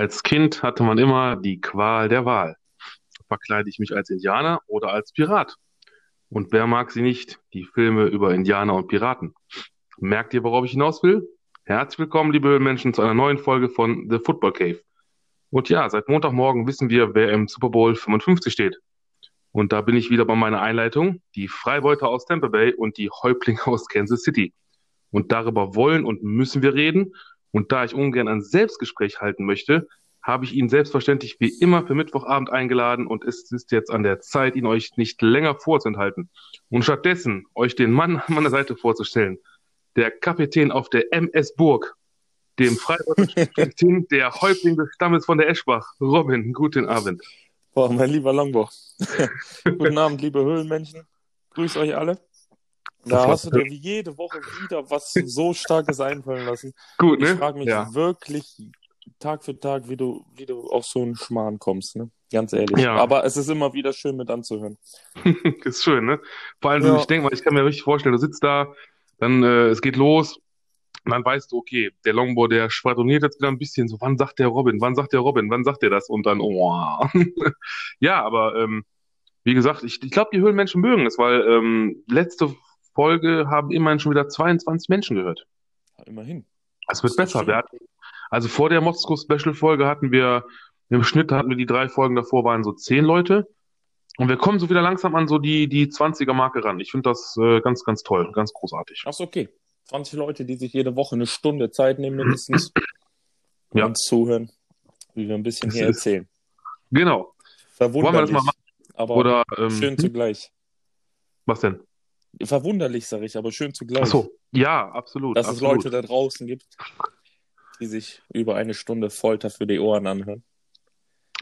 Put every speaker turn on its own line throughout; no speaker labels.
Als Kind hatte man immer die Qual der Wahl. Verkleide ich mich als Indianer oder als Pirat? Und wer mag sie nicht, die Filme über Indianer und Piraten? Merkt ihr, worauf ich hinaus will? Herzlich willkommen, liebe Höhlenmenschen, zu einer neuen Folge von The Football Cave. Und ja, seit Montagmorgen wissen wir, wer im Super Bowl 55 steht. Und da bin ich wieder bei meiner Einleitung, die Freibeuter aus Tampa Bay und die Häuptlinge aus Kansas City. Und darüber wollen und müssen wir reden. Und da ich ungern ein Selbstgespräch halten möchte, habe ich ihn selbstverständlich wie immer für Mittwochabend eingeladen und es ist jetzt an der Zeit, ihn euch nicht länger vorzuenthalten und stattdessen euch den Mann an meiner Seite vorzustellen. Der Kapitän auf der MS Burg, dem Freibeuter der Häuptling des Stammes von der Eschbach. Robin, guten Abend.
Boah, mein lieber Longbow. guten Abend, liebe Höhlenmenschen. Grüß euch alle. Da hast du dir wie jede Woche wieder was so Starkes einfallen lassen.
Gut, ne?
Ich frage mich ja. wirklich Tag für Tag, wie du, wie du auf so einen Schmarrn kommst, ne? Ganz ehrlich. Ja. Aber es ist immer wieder schön mit anzuhören.
ist schön, ne? Vor allem, ja. ich denke mal, ich kann mir richtig vorstellen, du sitzt da, dann äh, es geht los, und dann weißt du, okay, der Longbow, der schwadroniert jetzt wieder ein bisschen so, wann sagt der Robin, wann sagt der Robin, wann sagt der das? Und dann, oh. ja, aber ähm, wie gesagt, ich, ich glaube, die Höhlenmenschen mögen es, weil ähm, letzte Folge haben immerhin schon wieder 22 Menschen gehört.
Ja, immerhin.
Es wird besser. Hatten, also vor der Moskau Special Folge hatten wir, im Schnitt hatten wir die drei Folgen davor, waren so zehn Leute. Und wir kommen so wieder langsam an so die, die 20er Marke ran. Ich finde das äh, ganz, ganz toll, ganz großartig.
Ach so, okay. 20 Leute, die sich jede Woche eine Stunde Zeit nehmen, mindestens, ja. uns zuhören, wie wir ein bisschen hier erzählen.
Genau.
Wollen wir das mal machen? Aber Oder, ähm, schön zugleich.
Was denn?
Verwunderlich, sage ich, aber schön zugleich. Ach
so, ja, absolut.
Dass
absolut.
es Leute da draußen gibt, die sich über eine Stunde Folter für die Ohren anhören.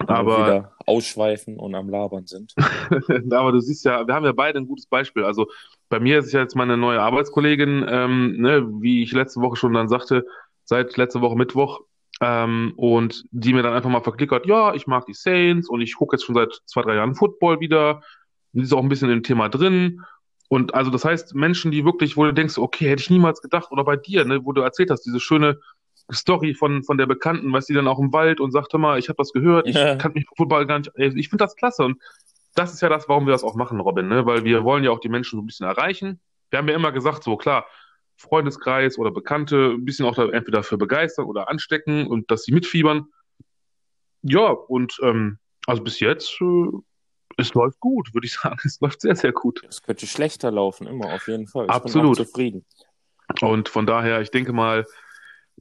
Aber
wieder ausschweifen und am Labern sind.
aber du siehst ja, wir haben ja beide ein gutes Beispiel. Also bei mir ist ja jetzt meine neue Arbeitskollegin, ähm, ne, wie ich letzte Woche schon dann sagte, seit letzter Woche Mittwoch, ähm, und die mir dann einfach mal verklickert, ja, ich mag die Saints und ich gucke jetzt schon seit zwei, drei Jahren Football wieder. Die ist auch ein bisschen im Thema drin und also das heißt, Menschen, die wirklich, wo du denkst, okay, hätte ich niemals gedacht, oder bei dir, ne, wo du erzählt hast, diese schöne Story von, von der Bekannten, weißt du, die dann auch im Wald und sagt, hör mal, ich habe das gehört, ich ja. kann mich Football gar nicht, ich finde das klasse und das ist ja das, warum wir das auch machen, Robin, ne, weil wir wollen ja auch die Menschen so ein bisschen erreichen. Wir haben ja immer gesagt, so klar, Freundeskreis oder Bekannte ein bisschen auch da entweder für begeistern oder anstecken und dass sie mitfiebern. Ja, und ähm, also bis jetzt äh, es läuft gut, würde ich sagen. Es läuft sehr, sehr gut.
Es könnte schlechter laufen, immer, auf jeden Fall.
Ich Absolut.
bin zufrieden.
Und von daher, ich denke mal,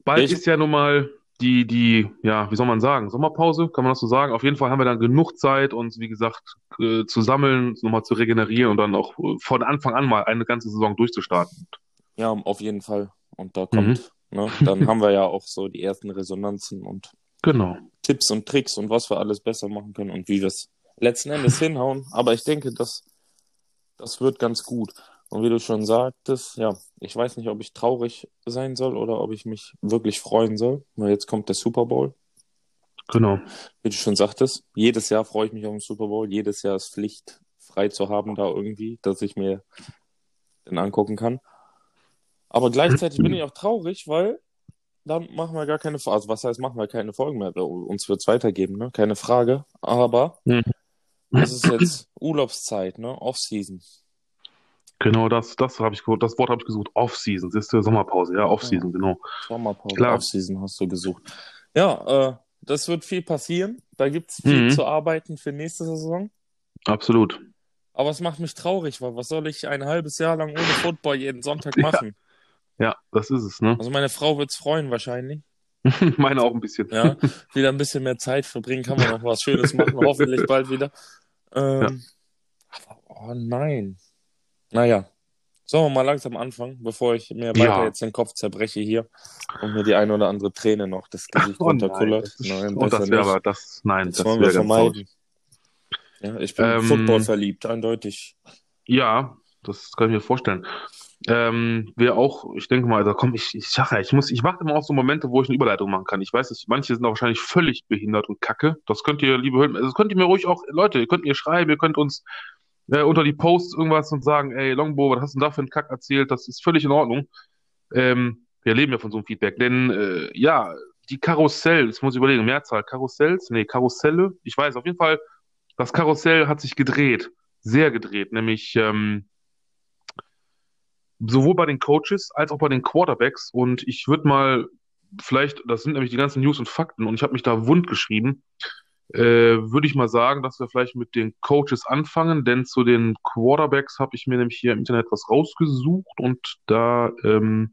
bald ich... ist ja nun mal die, die, ja, wie soll man sagen, Sommerpause, kann man das so sagen? Auf jeden Fall haben wir dann genug Zeit, uns, wie gesagt, äh, zu sammeln, nochmal zu regenerieren und dann auch äh, von Anfang an mal eine ganze Saison durchzustarten.
Ja, auf jeden Fall. Und da kommt, mhm. ne, dann haben wir ja auch so die ersten Resonanzen und
genau.
Tipps und Tricks und was wir alles besser machen können und wie wir es letzten Endes hinhauen. Aber ich denke, das, das wird ganz gut. Und wie du schon sagtest, ja, ich weiß nicht, ob ich traurig sein soll oder ob ich mich wirklich freuen soll, weil jetzt kommt der Super Bowl.
Genau.
Wie du schon sagtest, jedes Jahr freue ich mich auf den Super Bowl. Jedes Jahr ist Pflicht, frei zu haben da irgendwie, dass ich mir den angucken kann. Aber gleichzeitig bin ich auch traurig, weil dann machen wir gar keine, also was heißt, machen wir keine Folgen mehr. Uns wird es weitergeben, ne? Keine Frage. Aber mhm. Das ist jetzt Urlaubszeit, ne? Off-Season.
Genau, das, das habe ich das Wort habe ich gesucht. Off-Season, siehst du, Sommerpause, ja, Off-Season, ja. genau.
Sommerpause, Off-Season hast du gesucht. Ja, äh, das wird viel passieren. Da gibt es viel mhm. zu arbeiten für nächste Saison.
Absolut.
Aber es macht mich traurig, weil was soll ich ein halbes Jahr lang ohne Football jeden Sonntag machen?
Ja, ja das ist es, ne?
Also meine Frau wird es freuen wahrscheinlich.
Meine auch ein bisschen.
Ja, wieder ein bisschen mehr Zeit verbringen, kann man noch was Schönes machen, hoffentlich bald wieder. Ähm, ja. Oh nein. Naja. Sollen wir mal langsam anfangen, bevor ich mir weiter ja. jetzt den Kopf zerbreche hier und mir die eine oder andere Träne noch das Gesicht oh, runterkullert.
Nein, oh, das wäre aber, das, nein,
das, das wollen wir vermeiden. Ja, ich bin ähm, Football verliebt, eindeutig.
Ja, das kann ich mir vorstellen. Ähm, wir auch, ich denke mal, da komm, ich, ich sag ja, ich muss, ich warte immer auf so Momente, wo ich eine Überleitung machen kann. Ich weiß nicht, manche sind auch wahrscheinlich völlig behindert und kacke. Das könnt ihr, liebe Hörer, das könnt ihr mir ruhig auch, Leute, ihr könnt mir schreiben, ihr könnt uns äh, unter die Posts irgendwas und sagen, ey, Longbow, was hast du denn da für einen Kack erzählt? Das ist völlig in Ordnung. Ähm, wir leben ja von so einem Feedback. Denn äh, ja, die Karussell, jetzt muss ich überlegen, Mehrzahl, Karussells? Nee, Karusselle? Ich weiß, auf jeden Fall, das Karussell hat sich gedreht, sehr gedreht, nämlich ähm, sowohl bei den Coaches als auch bei den Quarterbacks. Und ich würde mal vielleicht, das sind nämlich die ganzen News und Fakten, und ich habe mich da wund geschrieben, äh, würde ich mal sagen, dass wir vielleicht mit den Coaches anfangen, denn zu den Quarterbacks habe ich mir nämlich hier im Internet was rausgesucht und da ähm,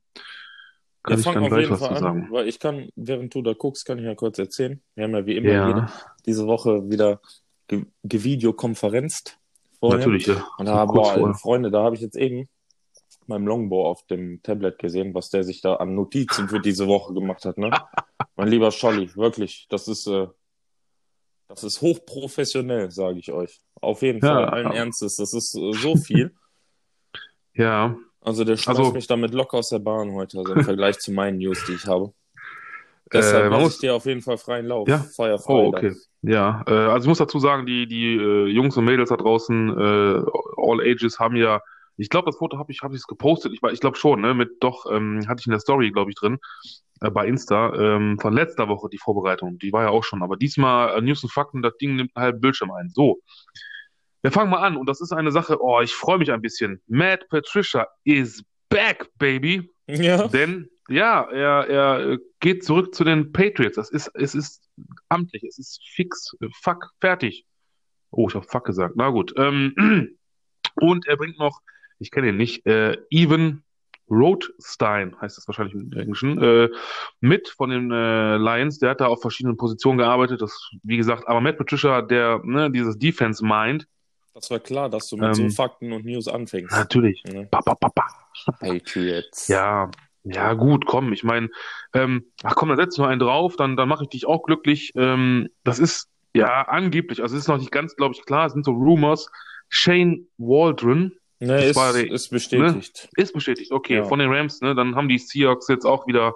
kann
Ja,
ich dann gleich was zu
an,
sagen.
weil ich kann, während du da guckst, kann ich ja kurz erzählen. Wir haben ja wie immer
Ja.
jede, diese Woche wieder ge gevideokonferenzt vorher.
Natürlich, ja.
Und da, boah. Freunde, da habe ich jetzt eben beim Longbow auf dem Tablet gesehen, was der sich da an Notizen für diese Woche gemacht hat, ne? mein lieber Scholli, wirklich, das ist, äh, das ist hochprofessionell, sage ich euch. Auf jeden
Ja.
Fall, allen Ernstes, das ist äh, so viel.
Ja,
Also der schmeißt
Also-
mich damit locker aus der Bahn heute, also im Vergleich zu meinen News, die ich habe. Deshalb
Äh, man
lasse
muss-
ich dir auf jeden Fall freien Lauf.
Ja?
Feuerfrei.
Oh, okay. Ja, äh, also ich muss dazu sagen, die, die äh, Jungs und Mädels da draußen, äh, All Ages, haben ja, ich glaube, das Foto habe ich, habe ich gepostet, ich, ich glaube schon, ne, mit doch, ähm, hatte ich in der Story, glaube ich, drin, äh, bei Insta, ähm, von letzter Woche die Vorbereitung, die war ja auch schon, aber diesmal äh, News und Fakten, das Ding nimmt einen halben Bildschirm ein. So, wir fangen mal an und das ist eine Sache, oh, ich freue mich ein bisschen. Matt Patricia is back, baby.
Ja.
Denn ja, er, er geht zurück zu den Patriots. Das ist, es ist amtlich, es ist fix, äh, fuck, fertig. Oh, ich habe fuck gesagt. Na gut. Ähm, und er bringt noch, ich kenne ihn nicht, äh, Evan Rothstein, heißt das wahrscheinlich im Englischen, äh, mit von den äh, Lions. Der hat da auf verschiedenen Positionen gearbeitet. Das, wie gesagt, aber Matt Patricia, der ne, dieses Defense Mind,
Das war klar, dass du mit
Ähm,
so Fakten und News anfängst.
natürlich.
Ne?
Pa, pa, pa.
Patriots.
Ja, ja, gut, komm, ich meine, ähm, ach komm, dann setz noch einen drauf, dann, dann mache ich dich auch glücklich. Ähm, das ist ja angeblich, also es ist noch nicht ganz, glaube ich, klar, es sind so Rumors. Shane Waldron
Ne, ist,
war die-
ist bestätigt.
ist bestätigt, okay,
Ja.
von den Rams, ne, dann haben die Seahawks jetzt auch wieder,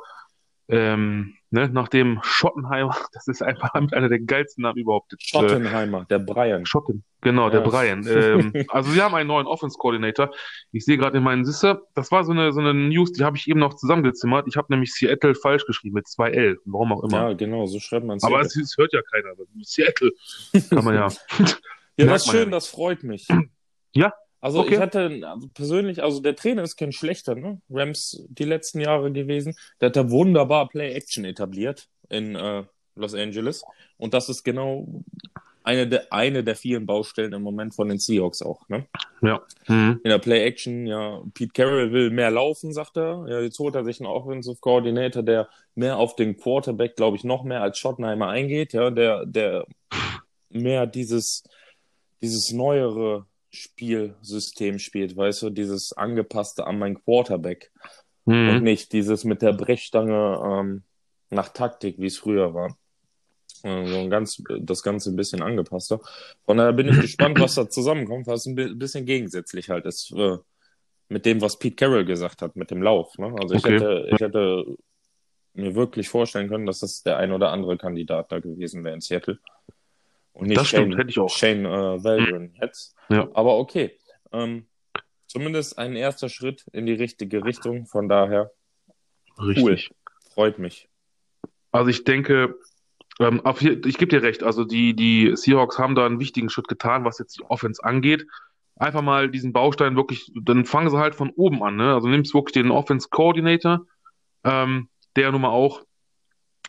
ähm, ne, nachdem Schottenheimer, das ist einfach einer der geilsten Namen überhaupt. Jetzt, äh,
Schottenheimer, der Brian.
Schotten, genau, der
Ja.
Brian. Ähm, also sie haben einen neuen Offense-Coordinator. Ich sehe gerade in meinen Sisse, das war so eine, so eine News, die habe ich eben noch zusammengezimmert. Ich habe nämlich Seattle falsch geschrieben mit zwei L, warum auch immer.
Ja, genau, so schreibt man es.
Aber es, hört ja keiner. Seattle kann man ja.
ja, das ist
man ja
schön, das freut mich.
Ja,
Also
okay.
ich hatte also persönlich, also der Trainer ist kein schlechter, ne? Rams die letzten Jahre gewesen. Der hat da wunderbar Play-Action etabliert in äh, Los Angeles. Und das ist genau eine der, eine der vielen Baustellen im Moment von den Seahawks auch, ne?
Ja. Mhm.
In der Play-Action, ja, Pete Carroll will mehr laufen, sagt er. Ja, jetzt holt er sich einen Offensive Coordinator, der mehr auf den Quarterback, glaube ich, noch mehr als Schottenheimer eingeht, ja, der, der mehr dieses, dieses neuere Spielsystem spielt, weißt du, dieses angepasste an meinen Quarterback und
Mhm.
nicht dieses mit der Brechstange ähm, nach Taktik, wie es früher war. Äh, So ein ganz, das Ganze ein bisschen angepasster. Von daher bin ich gespannt, was da zusammenkommt, was ein bi- bisschen gegensätzlich halt ist äh, mit dem, was Pete Carroll gesagt hat, mit dem Lauf. Ne? Also ich
Okay.
hätte, ich hätte mir wirklich vorstellen können, dass das der ein oder andere Kandidat da gewesen wäre in Seattle. Und nicht
Das stimmt,
Shane,
hätte ich auch.
Shane äh, Waldron jetzt.
Ja.
Aber okay. Ähm, zumindest ein erster Schritt in die richtige Richtung. Von daher
Richtig.
freut mich.
Also ich denke, ähm, je- ich gebe dir recht, also die, die Seahawks haben da einen wichtigen Schritt getan, was jetzt die Offense angeht. Einfach mal diesen Baustein wirklich, dann fangen sie halt von oben an, ne? Also nimmst wirklich den Offense Coordinator, ähm, der nun mal auch,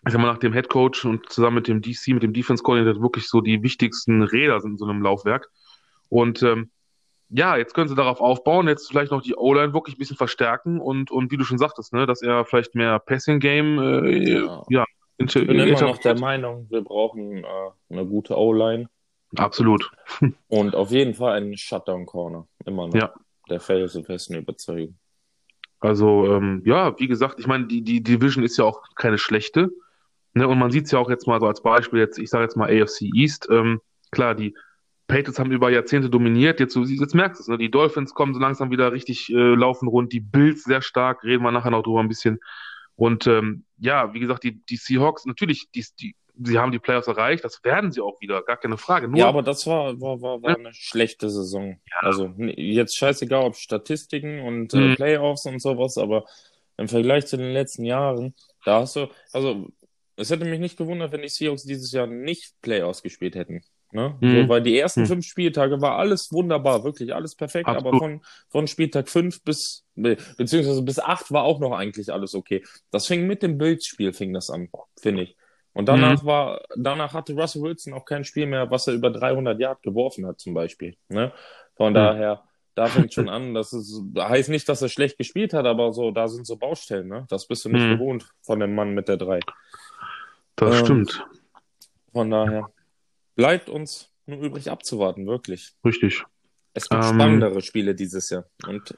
ich sag mal, nach dem Head Coach und zusammen mit dem DC, mit dem Defense Coordinator wirklich so die wichtigsten Räder sind in so einem Laufwerk. Und ähm, ja, jetzt können sie darauf aufbauen, jetzt vielleicht noch die O-Line wirklich ein bisschen verstärken und, und wie du schon sagtest, ne, dass er vielleicht mehr Passing Game äh,
Ja.
ja,
Ich bin immer noch der Meinung, wir brauchen äh, eine gute O-Line
Absolut.
und auf jeden Fall einen Shutdown-Corner. Immer noch.
Ja.
Der felsen festen Überzeugung.
Also, ähm, ja, wie gesagt, ich meine, die, die Division ist ja auch keine schlechte. Ne? Und man sieht es ja auch jetzt mal so als Beispiel, jetzt, ich sage jetzt mal AFC East. Ähm, klar, die Patriots haben über Jahrzehnte dominiert. Jetzt, jetzt merkst du es, ne? Die Dolphins kommen so langsam wieder richtig äh, laufen rund. Die Bills sehr stark, reden wir nachher noch drüber ein bisschen. Und ähm, ja, wie gesagt, die, die Seahawks, natürlich, die, die, sie haben die Playoffs erreicht, das werden sie auch wieder, gar keine Frage. Nur,
Ja, aber das war, war, war, war eine schlechte Saison. Also n- jetzt scheißegal, ob Statistiken und äh,
Mhm.
Playoffs und sowas, aber im Vergleich zu den letzten Jahren, da hast du, also es hätte mich nicht gewundert, wenn die Seahawks dieses Jahr nicht Playoffs gespielt hätten. Ne?
Mhm.
So, weil die ersten
Mhm.
fünf Spieltage war alles wunderbar, wirklich alles perfekt, aber
Absolut.
von, von Spieltag fünf bis, beziehungsweise bis acht war auch noch eigentlich alles okay. Das fing mit dem Bills-Spiel, fing das an, finde ich. Und
Mhm.
danach war, danach hatte Russell Wilson auch kein Spiel mehr, was er über 300 Yard geworfen hat, zum Beispiel. Ne? Von
Mhm.
daher, da fängt schon an, das ist, heißt nicht, dass er schlecht gespielt hat, aber so, da sind so Baustellen, ne? Das bist du nicht
Mhm.
gewohnt von dem Mann mit der drei.
Das
Ähm,
stimmt.
Von daher bleibt uns nur übrig abzuwarten, wirklich.
Richtig.
Es gibt
Ähm,
spannendere Spiele dieses Jahr. Und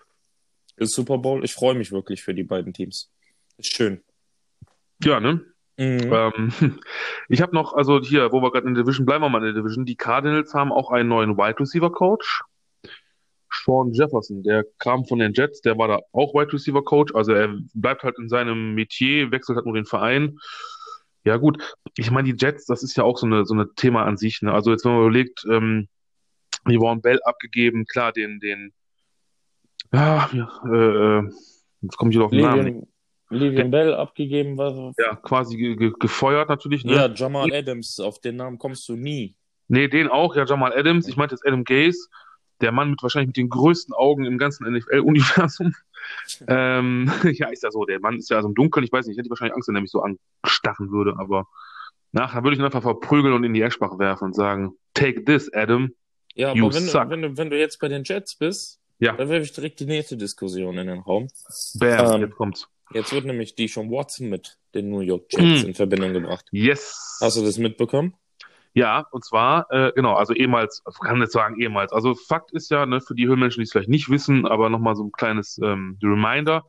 der Super Bowl, ich freue mich wirklich für die beiden Teams. Ist schön.
Ja, ne?
Mhm.
Ähm, ich habe noch, also hier, wo wir gerade in der Division, bleiben wir mal in der Division. Die Cardinals haben auch einen neuen Wide Receiver Coach. Sean Jefferson, der kam von den Jets, der war da auch Wide Receiver Coach. Also er bleibt halt in seinem Metier, wechselt halt nur den Verein. Ja, gut. Ich meine, die Jets, das ist ja auch so eine, so eine Thema an sich. Ne? Also jetzt, wenn man überlegt, ähm, waren Bell abgegeben, klar, den, den, ja, äh, äh, jetzt komme ich wieder auf den Namen. nicht.
Livian, Bell abgegeben war.
Ja, quasi ge ge gefeuert natürlich, ne?
Ja, Jamal Adams, auf den Namen kommst du nie.
Nee, den auch, ja, Jamal Adams. Ich meinte jetzt Adam Gaze, der Mann mit wahrscheinlich mit den größten Augen im ganzen NFL-Universum. ähm, ja, ist ja so. Der Mann ist ja also im Dunkeln. Ich weiß nicht, ich hätte wahrscheinlich Angst, wenn er mich so anstarren würde, aber nachher würde ich ihn einfach verprügeln und in die Eschbach werfen und sagen, take this, Adam.
Ja,
You
aber wenn du,
suck.
wenn, du, wenn du jetzt bei den Jets bist,
Ja.
dann werfe ich direkt die nächste Diskussion in den Raum.
Bam,
Ähm,
jetzt kommt's.
Jetzt wird nämlich Deshaun Watson mit den New York Jets
Mhm.
in Verbindung gebracht.
Yes.
Hast du das mitbekommen?
Ja, und zwar, äh, genau, also ehemals, ich kann jetzt sagen ehemals. Also Fakt ist ja, ne, für die Höhlenmenschen, die es vielleicht nicht wissen, aber nochmal so ein kleines ähm, Reminder.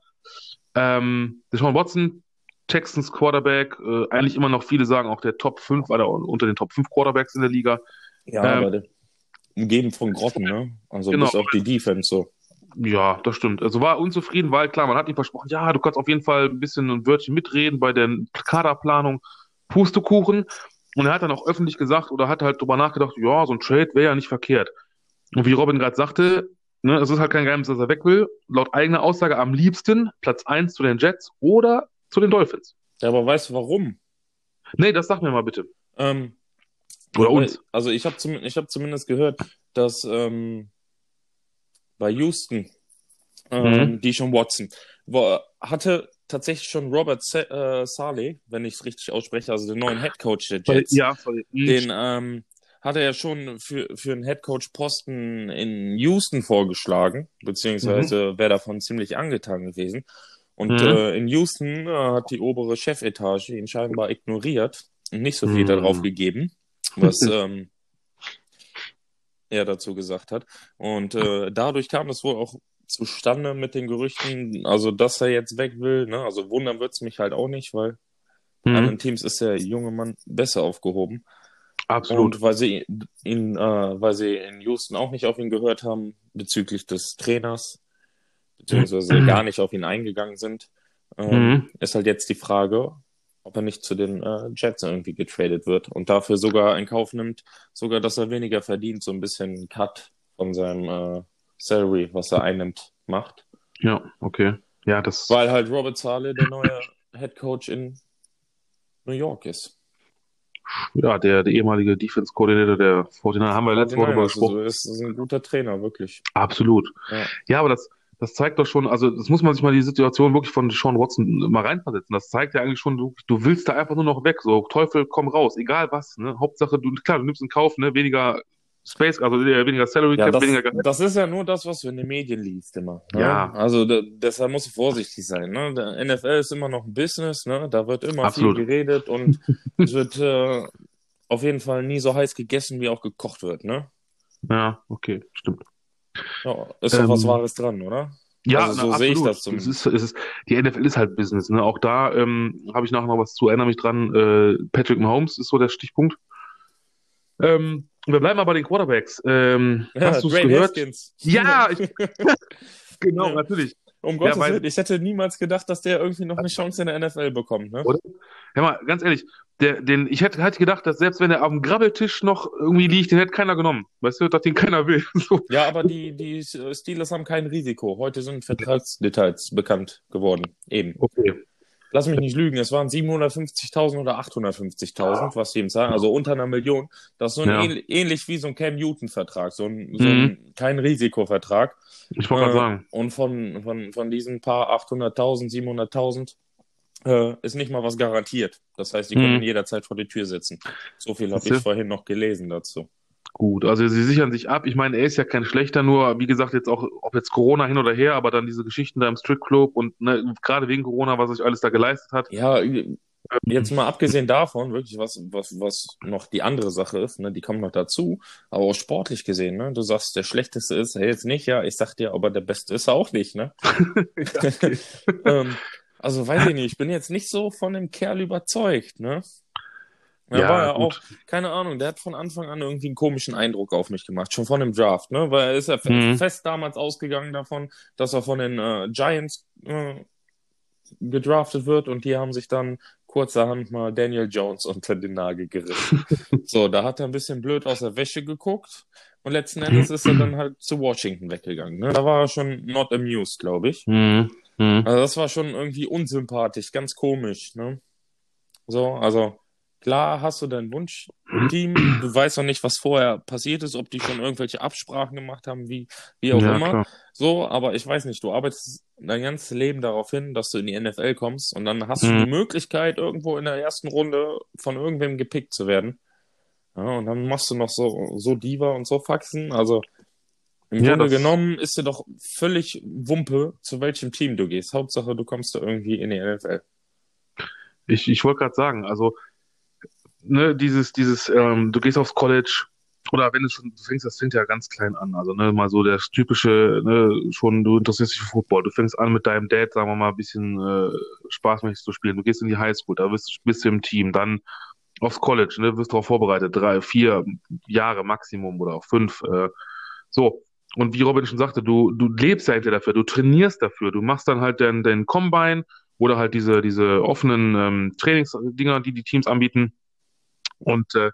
Ähm, Deshaun Watson, Texans Quarterback, äh, eigentlich immer noch viele sagen auch der Top 5, oder unter den Top 5 Quarterbacks in der Liga.
Ja,
Ähm,
aber umgeben von Grotten, ne? Also
Genau.
bis auf die Defense so.
Ja, das stimmt. Also war unzufrieden, weil klar, man hat ihm versprochen, ja, du kannst auf jeden Fall ein bisschen ein Wörtchen mitreden bei der Kaderplanung, Pustekuchen. Und er hat dann auch öffentlich gesagt oder hat halt drüber nachgedacht, ja, so ein Trade wäre ja nicht verkehrt. Und wie Robin gerade sagte, ne, es ist halt kein Geheimnis, dass er weg will. Laut eigener Aussage am liebsten Platz 1 zu den Jets oder zu den Dolphins.
Ja, aber weißt du warum?
Nee, das sag mir mal bitte.
Ähm,
Oder uns.
Also ich habe zum, ich hab zumindest gehört, dass ähm, bei Houston ähm,
Mhm.
Deshaun Watson wo, hatte tatsächlich schon Robert Sa äh, Saleh, wenn ich es richtig ausspreche, also den neuen Head Coach der Jets.
Ja, sorry. Hm,
Den ähm, hat er ja schon für, für einen Headcoach-Posten in Houston vorgeschlagen, beziehungsweise wäre davon ziemlich angetan gewesen. Und
Mhm.
äh, in Houston äh, hat die obere Chefetage ihn scheinbar ignoriert und nicht so viel
Mhm.
darauf gegeben, was ähm, er dazu gesagt hat. Und äh, dadurch kam es wohl auch zustande mit den Gerüchten, also dass er jetzt weg will. Ne? Also wundern wird's mich halt auch nicht, weil
Mhm.
anderen Teams ist der junge Mann besser aufgehoben.
Absolut.
Und weil sie ihn, äh, weil sie in Houston auch nicht auf ihn gehört haben bezüglich des Trainers, beziehungsweise
Mhm.
gar nicht auf ihn eingegangen sind, ähm,
Mhm.
ist halt jetzt die Frage, ob er nicht zu den äh, Jets irgendwie getradet wird und dafür sogar in Kauf nimmt, sogar, dass er weniger verdient, so ein bisschen Cut von seinem äh, Salary, was er einnimmt, macht.
Ja, okay. Ja, das.
Weil halt Robert Saleh der neue Head Coach in New York ist.
Ja, der, der ehemalige Defense-Koordinator der 49 haben wir letzte Woche darüber
Also,
gesprochen.
ist, ist ein guter Trainer, wirklich.
Absolut.
Ja.
Ja, aber das, das zeigt doch schon, also das muss man sich mal die Situation wirklich von Sean Watson mal reinversetzen. Das zeigt ja eigentlich schon, du, du willst da einfach nur noch weg. So, Teufel, komm raus, egal was. Ne? Hauptsache, du, klar, du nimmst in Kauf, ne, weniger Space, also weniger Salary
Ja,
Cap,
das,
weniger Gehalt.
das ist ja nur das, was du in den Medien liest immer. Ne?
Ja.
Also da, deshalb musst du vorsichtig sein. Ne? Der NFL ist immer noch ein Business, ne? da wird immer
Absolut.
viel geredet und es wird äh, auf jeden Fall nie so heiß gegessen, wie auch gekocht wird. Ne?
Ja, okay, stimmt.
Ja, ist doch was
Ähm,
Wahres dran, oder?
Ja,
Also so
na,
sehe ich
absolut.
das zumindest.
Es ist, es ist, die NFL ist halt Business, ne? Auch da ähm, habe ich nachher noch was zu, erinnere mich dran. Äh, Patrick Mahomes ist so der Stichpunkt. Ähm, wir bleiben aber bei den Quarterbacks. Ähm, hast du es gehört?
Haskins.
Ja, ich, genau,
Ja.
natürlich.
Um Gottes Willen, ich hätte niemals gedacht, dass der irgendwie noch eine Chance in der NFL bekommt. Ne?
Oder? Hör mal, ganz ehrlich, der, den, ich hätte, hätte gedacht, dass selbst wenn er auf dem Grabbeltisch noch irgendwie liegt, den hätte keiner genommen. Weißt du, dass den keiner will. So.
Ja, aber die, die Steelers haben kein Risiko. Heute sind Vertragsdetails bekannt geworden. Eben.
Okay.
Lass mich nicht lügen, es waren 750.000 oder 850.000, was die ihm zahlen, also unter einer Million. Das ist so ein
Ja.
ähn- ähnlich wie so ein Cam Newton-Vertrag, so ein, so
Mhm.
ein kein Risikovertrag.
Ich wollte gerade
Äh,
sagen.
Und von, von, von diesen paar 800.000, 700.000 äh, ist nicht mal was garantiert. Das heißt, die
Mhm.
können jederzeit vor die Tür sitzen. So viel habe ich vorhin noch gelesen dazu.
Gut, also sie sichern sich ab. Ich meine, er ist ja kein schlechter, nur wie gesagt, jetzt auch, ob jetzt Corona hin oder her, aber dann diese Geschichten da im Stripclub und ne, gerade wegen Corona, was sich alles da geleistet hat.
Ja, jetzt mal abgesehen davon, wirklich, was, was, was noch die andere Sache ist, ne, die kommt noch dazu, aber auch sportlich gesehen, ne, du sagst, der Schlechteste ist er jetzt nicht, ja, ich sag dir, aber der Beste ist er auch nicht, ne? ähm, also weiß ich nicht, ich bin jetzt nicht so von dem Kerl überzeugt, ne? Er
Ja,
war ja auch, keine Ahnung, der hat von Anfang an irgendwie einen komischen Eindruck auf mich gemacht, schon von dem Draft, ne? Weil er ist ja
Mhm.
fest damals ausgegangen davon, dass er von den äh, Giants äh, gedraftet wird und die haben sich dann kurzerhand mal Daniel Jones unter den Nagel gerissen. so, da hat er ein bisschen blöd aus der Wäsche geguckt und letzten Endes ist er dann halt zu Washington weggegangen. Ne? Da war er schon not amused, glaube ich.
Mhm. Mhm.
Also das war schon irgendwie unsympathisch, ganz komisch, ne? So, also klar hast du dein Wunschteam, du weißt noch nicht, was vorher passiert ist, ob die schon irgendwelche Absprachen gemacht haben, wie, wie auch
Ja,
immer.
klar.
So, aber ich weiß nicht, du arbeitest dein ganzes Leben darauf hin, dass du in die NFL kommst und dann hast du
Mhm.
die Möglichkeit, irgendwo in der ersten Runde von irgendwem gepickt zu werden. Ja, und dann machst du noch so, so Diva und so Faxen. Also im
Ja,
Grunde genommen ist dir doch völlig Wumpe, zu welchem Team du gehst. Hauptsache, du kommst da irgendwie in die NFL.
Ich, ich wollte gerade sagen, also, ne, dieses, dieses, ähm, du gehst aufs College oder wenn du schon, du fängst, das fängt ja ganz klein an. Also, ne, mal so das typische, ne, schon, du interessierst dich für Football. Du fängst an mit deinem Dad, sagen wir mal, ein bisschen äh, spaßmäßig zu spielen. Du gehst in die Highschool, da bist, bist du im Team, dann aufs College, ne, wirst darauf vorbereitet, drei, vier Jahre Maximum oder auch fünf. Äh, so. Und wie Robin schon sagte, du, du lebst ja hinterher dafür, du trainierst dafür, du machst dann halt dein, dein Combine oder halt diese, diese offenen ähm, Trainingsdinger, die die Teams anbieten. Und äh,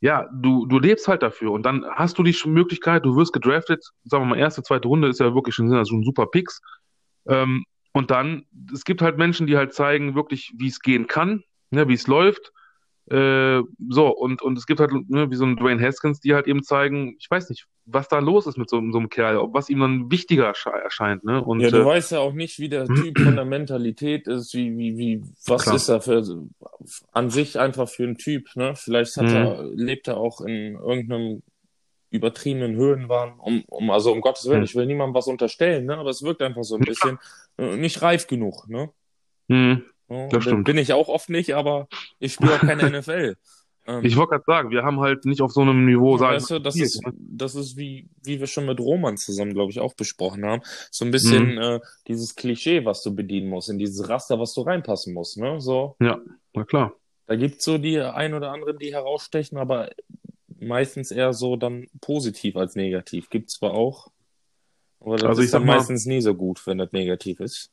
ja, du, du lebst halt dafür. Und dann hast du die Möglichkeit, du wirst gedraftet, sagen wir mal, erste, zweite Runde ist ja wirklich schon, sind schon super Picks. Ähm, und dann, es gibt halt Menschen, die halt zeigen wirklich, wie es gehen kann, ne, wie es läuft. Äh, so, und, und es gibt halt, ne, wie so ein Dwayne Haskins, die halt eben zeigen, ich weiß nicht, was da los ist mit so, so einem Kerl, ob was ihm dann wichtiger ersche- erscheint, ne? Und
Ja, du
äh,
weißt ja auch nicht, wie der Typ von der Mentalität ist, wie, wie, wie, was
Klar.
ist er für, an sich einfach für ein Typ, ne? Vielleicht hat
Mhm.
er, lebt er auch in irgendeinem übertriebenen Höhenwahn, um, um, also um Gottes Willen,
Mhm.
ich will niemandem was unterstellen, ne? Aber es wirkt einfach so ein bisschen äh, nicht reif genug, ne?
mh,
Ja,
Das stimmt.
Bin ich auch oft nicht, aber ich spiele auch keine NFL. Ähm,
ich wollte gerade sagen, wir haben halt nicht auf so einem Niveau, sag
Weißt du, das ist, das ist wie, wie wir schon mit Roman zusammen, glaube ich, auch besprochen haben. So ein bisschen
Mhm.
äh, dieses Klischee, was du bedienen musst, in dieses Raster, was du reinpassen musst. Ne? So,
na klar.
da gibt's so die ein oder anderen, die herausstechen, aber meistens eher so dann positiv als negativ. Gibt's zwar auch, aber das
Also
ist dann
sag mal-
meistens nie so gut, wenn das negativ ist.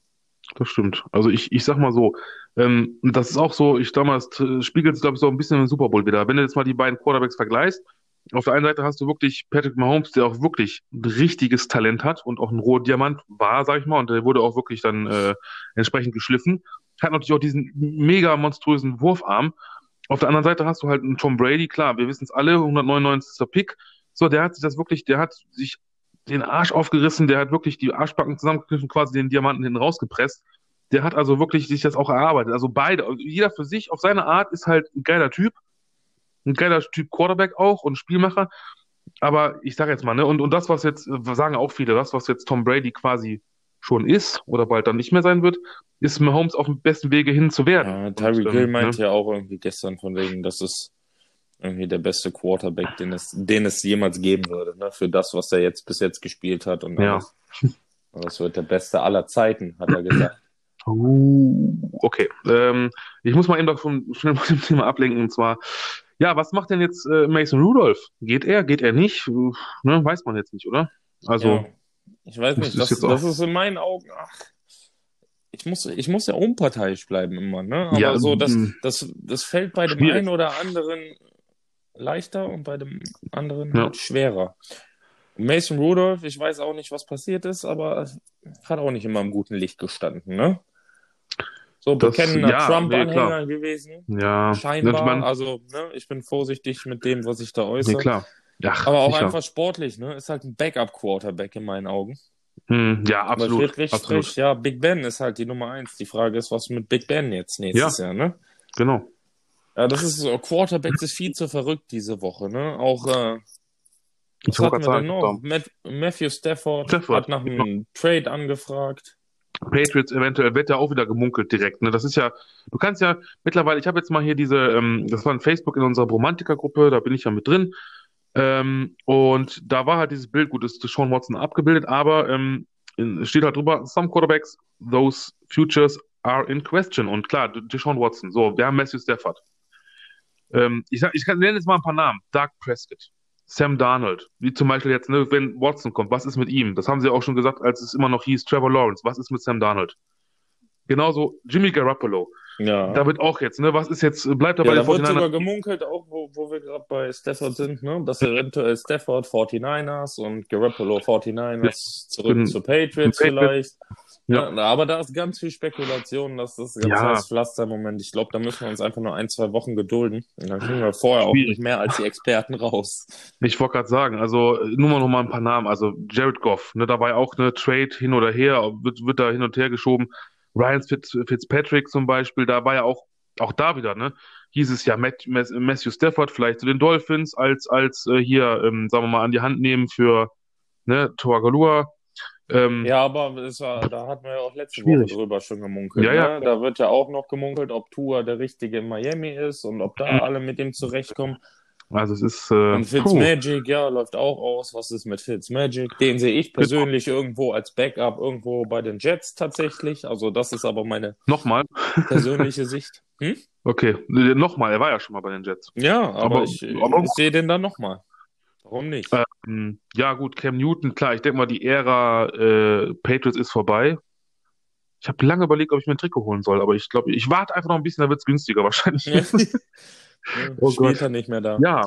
Das stimmt. Also ich, ich sag mal so, ähm, das ist auch so, ich damals äh, spiegelt es, glaube ich, so ein bisschen im Super Bowl wieder. Wenn du jetzt mal die beiden Quarterbacks vergleichst, auf der einen Seite hast du wirklich Patrick Mahomes, der auch wirklich ein richtiges Talent hat und auch ein roher Diamant war, sag ich mal, und der wurde auch wirklich dann äh, entsprechend geschliffen. Hat natürlich auch diesen mega monströsen Wurfarm. Auf der anderen Seite hast du halt einen Tom Brady, klar, wir wissen es alle, 199. Pick. So, der hat sich das wirklich, der hat sich den Arsch aufgerissen, der hat wirklich die Arschbacken zusammengekniffen, quasi den Diamanten hinten rausgepresst. Der hat also wirklich sich das auch erarbeitet. Also beide, also jeder für sich auf seine Art ist halt ein geiler Typ. Ein geiler Typ Quarterback auch und Spielmacher. Aber ich sage jetzt mal, ne, und, und das, was jetzt, äh, sagen auch viele, das, was jetzt Tom Brady quasi schon ist oder bald dann nicht mehr sein wird, ist Mahomes auf dem besten Wege hin zu werden.
Ja,
Und,
Tyreek
ähm,
Hill
ne?
meinte ja auch irgendwie gestern von wegen, das ist irgendwie der beste Quarterback, den es, den es jemals geben würde, ne? Für das, was er jetzt bis jetzt gespielt hat und
Ja.
alles. Das wird der beste aller Zeiten, hat er gesagt.
Uh, okay. Ähm, ich muss mal eben davon schnell von dem Thema ablenken. Und zwar, ja, was macht denn jetzt äh, Mason Rudolph? Geht er? Geht er nicht? Ne, weiß man jetzt nicht, oder? Also,
Ja. Ich weiß
das
nicht, das,
auch-
das ist in meinen Augen, ach, ich muss, ich muss ja unparteiisch bleiben immer, ne? Aber
Ja,
so, das,
mm.
das, das fällt bei dem einen oder anderen leichter und bei dem anderen
Ja.
halt schwerer. Mason Rudolph, ich weiß auch nicht, was passiert ist, aber hat auch nicht immer im guten Licht gestanden, ne? so
Das-
bekennender
ja, nee,
Trump-Anhänger
klar.
gewesen.
Ja,
Scheinbar.
Ich mein,
also, ne, ich bin vorsichtig mit dem, was ich da
nee,
äußere.
klar. Ja,
Aber auch
sicher.
einfach sportlich, ne? Ist halt ein Backup-Quarterback in meinen Augen.
Hm, ja,
Aber
absolut.
Friedrich
absolut.
ja, Big Ben ist halt die Nummer eins. Die Frage ist, was mit Big Ben jetzt nächstes Jahr, ne?
Genau.
Ja, das ist so, Quarterbacks ist viel zu verrückt diese Woche, ne? Auch, äh,
Ich
hatten wir
sagen,
noch? Matt, Matthew Stafford,
Stafford,
hat nach einem Trade angefragt.
Patriots eventuell wird ja auch wieder gemunkelt direkt. Ne? Das ist ja, du kannst ja mittlerweile, ich habe jetzt mal hier diese, ähm, das war in Facebook in unserer Romantiker-Gruppe, da bin ich ja mit drin. Ähm, und da war halt dieses Bild, gut, ist Sean Watson abgebildet, aber ähm, steht halt drüber, some quarterbacks, those futures are in question. Und klar, Deshaun Watson, so, wir haben Matthew Stafford. Ähm, ich, ich kann nennen jetzt mal ein paar Namen. Doug Prescott, Sam Darnold, wie zum Beispiel jetzt, ne, wenn Watson kommt, was ist mit ihm? Das haben sie auch schon gesagt, als es immer noch hieß, Trevor Lawrence, was ist mit Sam Darnold? Genauso Jimmy Garoppolo.
Ja.
Da wird auch jetzt, ne, was ist jetzt, bleibt er
Ja,
bei
da wird
49ers?
sogar gemunkelt, auch wo, wo wir gerade bei Stafford sind, ne? dass eventuell Stafford 49ers und Garoppolo 49ers zurück
Bin-
zu Patriots
zu Patriots.
vielleicht.
Ja.
Ja. aber da ist ganz viel Spekulation, das ist ganz
Ja.
heiß Pflaster im Moment. Ich glaube, da müssen wir uns einfach nur ein, zwei Wochen gedulden. Und dann kriegen wir vorher auch
Schwierig.
nicht mehr als die Experten raus.
Ich wollte gerade sagen, also nur mal noch mal ein paar Namen. Also Jared Goff, ne, da war ja auch eine Trade hin oder her, wird, wird da hin und her geschoben. Ryan Fitz, Fitzpatrick zum Beispiel, da war ja auch, auch da wieder, ne, hieß es ja Matt, Mas- Matthew Stafford vielleicht zu den Dolphins als, als äh, hier, ähm, sagen wir mal, an die Hand nehmen für, ne, Toagalua. Ähm,
Ja, aber war, da hatten wir ja auch letzte
Schwierig.
Woche drüber schon gemunkelt.
Ja, ja.
Ne? Da wird ja auch noch gemunkelt, ob Tua der Richtige in Miami ist und ob da alle mit ihm zurechtkommen.
Also es ist, äh,
Und Fitzmagic, ja, läuft auch aus. Was ist mit Fitzmagic? Den sehe ich persönlich irgendwo als Backup irgendwo bei den Jets tatsächlich. Also das ist aber meine
nochmal.
persönliche Sicht. Hm?
Okay, nochmal, er war ja schon mal bei den Jets.
Ja, aber,
Aber-
ich,
aber-
ich sehe den dann nochmal. Warum nicht?
Ähm, ja, gut, Cam Newton, klar, ich denke mal, die Ära äh, Patriots ist vorbei. Ich habe lange überlegt, ob ich mir ein Trikot holen soll, aber ich glaube, ich warte einfach noch ein bisschen, da wird's günstiger wahrscheinlich.
Ja.
Oh
Spielt
Gott.
er nicht mehr da.
Ja.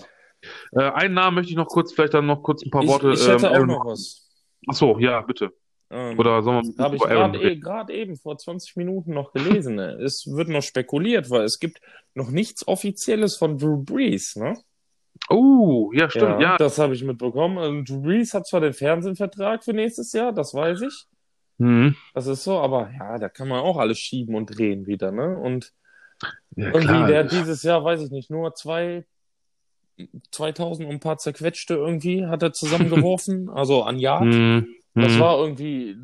Äh, einen Namen möchte ich noch kurz, vielleicht dann noch kurz ein paar
ich,
Worte.
ich hätte
ähm,
auch noch was.
Ach so, ja, bitte.
Ähm,
Oder sollen wir
Habe ich gerade grad eben vor 20 Minuten noch gelesen. ne? Es wird noch spekuliert, weil es gibt noch nichts Offizielles von Drew Brees, ne?
Oh, ja, stimmt, ja.
das habe ich mitbekommen. Und Drew Brees hat zwar den Fernsehvertrag für nächstes Jahr, das weiß ich.
Mhm.
Das ist so, aber ja, da kann man auch alles schieben und drehen wieder, ne? Und
Ja,
irgendwie,
klar.
der hat dieses Jahr, weiß ich nicht, nur zwei, 2000 und ein paar zerquetschte irgendwie hat er zusammengeworfen, also an Yard.
Mhm.
Das
Mhm.
war irgendwie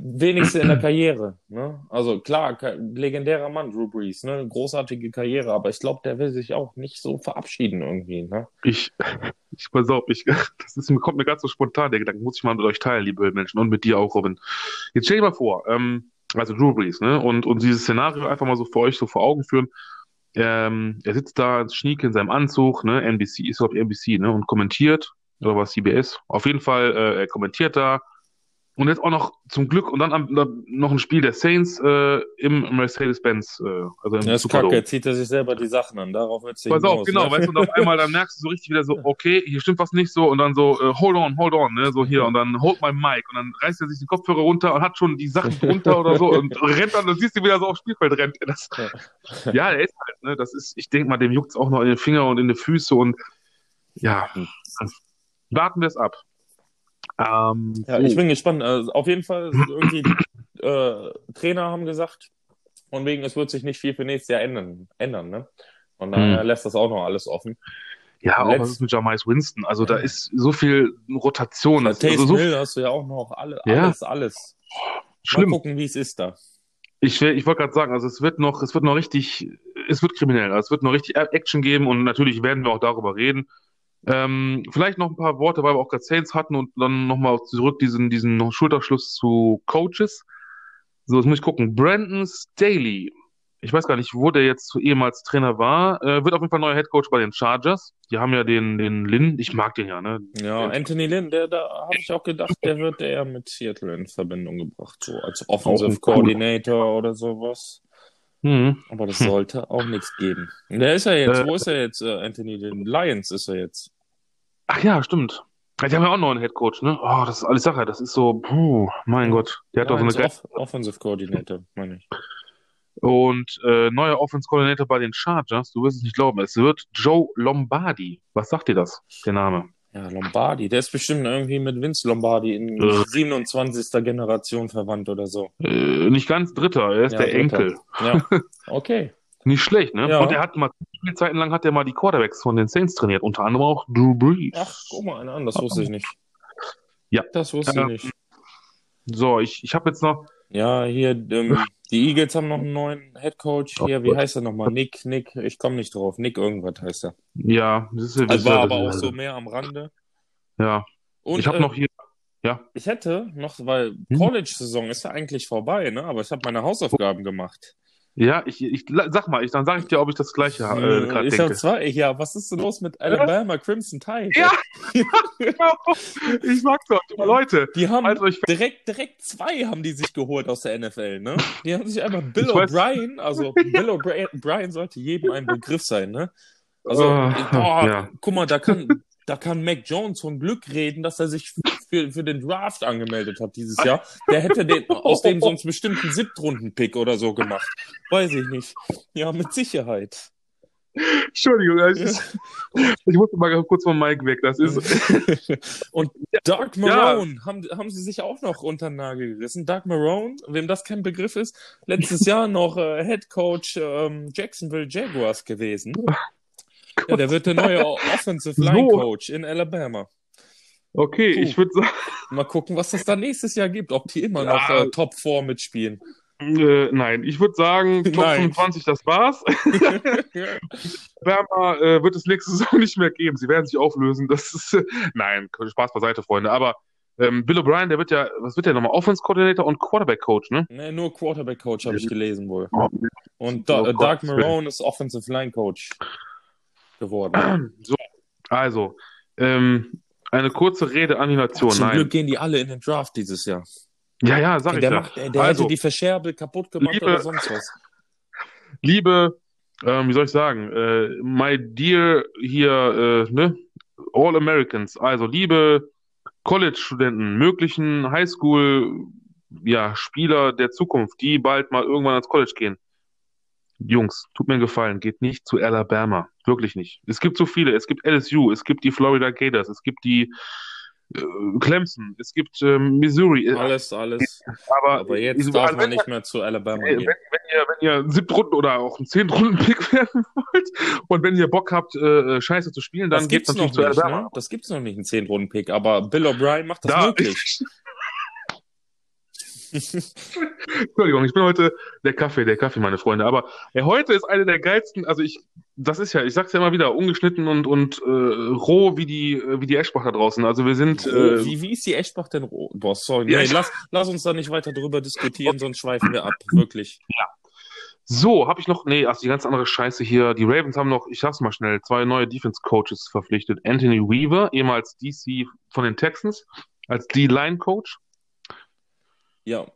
wenigste in der Karriere. Ne? Also klar, legendärer Mann, Drew Brees, ne? großartige Karriere, aber ich glaube, der will sich auch nicht so verabschieden irgendwie. Ne?
Ich, ich pass auf, ich, das ist, kommt mir gerade so spontan, der Gedanke, muss ich mal mit euch teilen, liebe Menschen, und mit dir auch, Robin. Jetzt stell dir mal vor, ähm, also Drew Brees, ne, und, und dieses Szenario einfach mal so für euch so vor Augen führen. Ähm, er sitzt da als Schnieke in seinem Anzug, ne, NBC, ist ich NBC, ne, und kommentiert, oder was CBS. Auf jeden Fall, äh, er kommentiert da. Und jetzt auch noch zum Glück und dann am, da noch ein Spiel der Saints äh, im Mercedes-Benz, äh, also im
Das ist kacke, jetzt zieht er sich selber die Sachen an, darauf wird es
Pass auf, genau, weißt du, und auf einmal dann merkst du so richtig wieder so, okay, hier stimmt was nicht so und dann so, äh, hold on, hold on, ne, so hier und dann hold my mic und dann reißt er sich den Kopfhörer runter und hat schon die Sachen drunter oder so und rennt dann, dann siehst du wieder so aufs Spielfeld rennt. Das, ja, er ist halt, ne, das ist, ich denke mal, dem juckt's auch noch in den Finger und in die Füße und ja, warten wir es ab. Ähm,
Ja, ich bin gespannt. Also auf jeden Fall irgendwie äh, Trainer haben gesagt, von wegen, es wird sich nicht viel für nächstes Jahr ändern. ändern ne? Von daher
Hm.
lässt das auch noch alles offen.
ja, auch
letzt-
was ist mit Jamais Winston? Also da
Ja.
ist so viel Rotation, das,
Taysom
also so
Hill hast du ja auch noch alle,
Ja.
alles, alles.
schlimm.
Mal gucken, wie es ist da.
Ich, will- ich wollte gerade sagen, also es wird noch, es wird noch richtig, es wird kriminell, also es wird noch richtig Action geben und natürlich werden wir auch darüber reden. Ähm, vielleicht noch ein paar Worte, weil wir auch gerade Saints hatten und dann nochmal zurück diesen, diesen Schulterschluss zu Coaches. So, jetzt muss ich gucken. Brandon Staley, ich weiß gar nicht, wo der jetzt ehemals Trainer war, äh, wird auf jeden Fall neuer Headcoach bei den Chargers. Die haben ja den, den Lynn, ich mag den ja, ne?
Ja, Anthony Lynn, der, da habe ich auch gedacht, der wird eher mit Seattle in Verbindung gebracht, so als Offensive. Coordinator oder sowas.
Mhm.
Aber das sollte auch nichts geben. Und Der ist er jetzt,
Äh,
wo ist er jetzt, äh, Anthony Lynn? Lions ist er jetzt.
Ach ja, stimmt. Die haben ja auch einen neuen Headcoach, ne? Oh, das ist alles Sache. Das ist so, puh, mein Gott. Der hat doch so eine
Off Offensive Coordinator, meine ich.
Und äh, neuer Offense Coordinator bei den Chargers, du wirst es nicht glauben, es wird Joe Lombardi. Was sagt dir das, der Name?
Ja, Lombardi, der ist bestimmt irgendwie mit Vince Lombardi in
Äh.
27. Generation verwandt oder so.
Äh, nicht ganz Dritter, er ist
Ja,
der
Dritter.
Enkel.
Ja, okay.
Nicht schlecht, ne?
Ja.
Und er hat mal Spielzeiten lang hat er mal die Quarterbacks von den Saints trainiert, unter anderem auch Drew Brees.
Ach, guck mal einer an, das wusste ich nicht.
Ja.
Das wusste
Ähm,
ich nicht.
So, ich, ich habe jetzt noch,
Ja, hier, ähm, die Eagles haben noch einen neuen Head Coach. Hier, wie heißt er nochmal? Nick, Nick, ich komme nicht drauf. Nick irgendwas heißt er.
ja, das ist, das
Also war
ja-
aber auch so mehr am Rande.
Ja,
Und
ich habe
äh,
noch hier, ja,
ich hätte noch, weil
Hm?
College-Saison ist ja eigentlich vorbei, ne? Aber ich habe meine Hausaufgaben gemacht.
Ja, ich, ich sag mal, ich, dann sage ich dir, ob ich das gleiche äh,
Äh,
gerade
ich habe
denke.
zwei. Ja, was ist denn los mit Alabama Crimson Tide?
Ja. ich sag's doch, Leute,
Die haben
euch fest.
direkt, direkt zwei haben die sich geholt aus der NFL, ne? Die haben sich einfach Bill
Ich weiß-
O'Brien, also Bill O'Brien sollte jedem ein Begriff sein, ne? Also,
Oh,
boah,
ja.
guck mal, da kann, da kann Mac Jones von Glück reden, dass er sich für, für den Draft angemeldet hat dieses Jahr. Der hätte den, aus dem sonst bestimmt einen Siebtrunden-Pick oder so gemacht. Weiß ich nicht. Ja, mit Sicherheit.
Entschuldigung, ich, ich musste mal kurz vom Mike weg. Das ist,
Und Dark Marone haben, haben sie sich auch noch unter den Nagel gerissen. Dark Marone, wem das kein Begriff ist, letztes Jahr noch äh, Head Coach ähm, Jacksonville Jaguars gewesen. Ja, der wird der neue Offensive Line
So.
Coach in Alabama.
okay,
Puh.
ich würde sagen,
Mal gucken, was das da nächstes Jahr gibt, ob die immer noch
Ja.
äh, Top 4 mitspielen.
äh, nein, ich würde sagen, Top
Nein.
25, das war's. Wärmer äh, wird es nächste Saison nicht mehr geben. Sie werden sich auflösen. Das ist, äh, nein, Spaß beiseite, Freunde. Aber ähm, Bill O'Brien, der wird ja, was wird der nochmal? Offense Coordinator und Quarterback Coach, ne?
nee, nur Quarterback Coach habe ich gelesen wohl.
Oh,
Und da,
Oh
Dark
Gottes
Marone ist Offensive Line Coach geworden.
So, also, ähm, eine kurze Rede an die Nation.
Zum
Nein.
Glück gehen die alle in den Draft dieses Jahr.
Ja, ja, sag ich
der
ja.
macht, der, der
Also,
hätte die Verscherbel kaputt gemacht
liebe-
oder sonst was.
liebe, ähm, wie soll ich sagen, äh, my dear hier, äh, ne, All Americans, also liebe College-Studenten, möglichen Highschool, ja, Spieler der Zukunft, die bald mal irgendwann ans College gehen. Jungs, tut mir einen Gefallen, geht nicht zu Alabama. Wirklich nicht. Es gibt so viele. Es gibt LSU, es gibt die Florida Gators, es gibt die äh, Clemson, es gibt ähm, Missouri.
Alles, alles.
aber,
Aber jetzt
ich-
darf man
wenn-
nicht mehr zu Alabama
Ey, wenn,
gehen.
wenn ihr, wenn ihr einen Siebtrunden oder auch einen Zehnrunden-Pick werden wollt und wenn ihr Bock habt, äh, Scheiße zu spielen, dann
Das
geht
gibt's
natürlich
noch
zu
nicht,
Alabama.
ne? Das gibt's noch nicht, einen 10-Runden-Pick. Aber Bill O'Brien macht das
Da,
möglich.
Entschuldigung, ich bin heute der Kaffee, der Kaffee, meine Freunde. Aber ey, heute ist eine der geilsten, also ich, das ist ja, ich sag's ja immer wieder, ungeschnitten und, und äh, roh wie die, äh, wie die Eschbach da draußen. Also wir sind, äh,
wie, wie ist die Eschbach denn? roh? Boah, sorry.
Ja,
Nee, lass, lass uns da nicht weiter drüber diskutieren, sonst schweifen wir ab. Wirklich.
so, habe ich noch, nee, also die ganz andere Scheiße hier. Die Ravens haben noch, ich sag's mal schnell, zwei neue Defense-Coaches verpflichtet. Anthony Weaver, ehemals DC von den Texans, als D-Line-Coach.
Ja.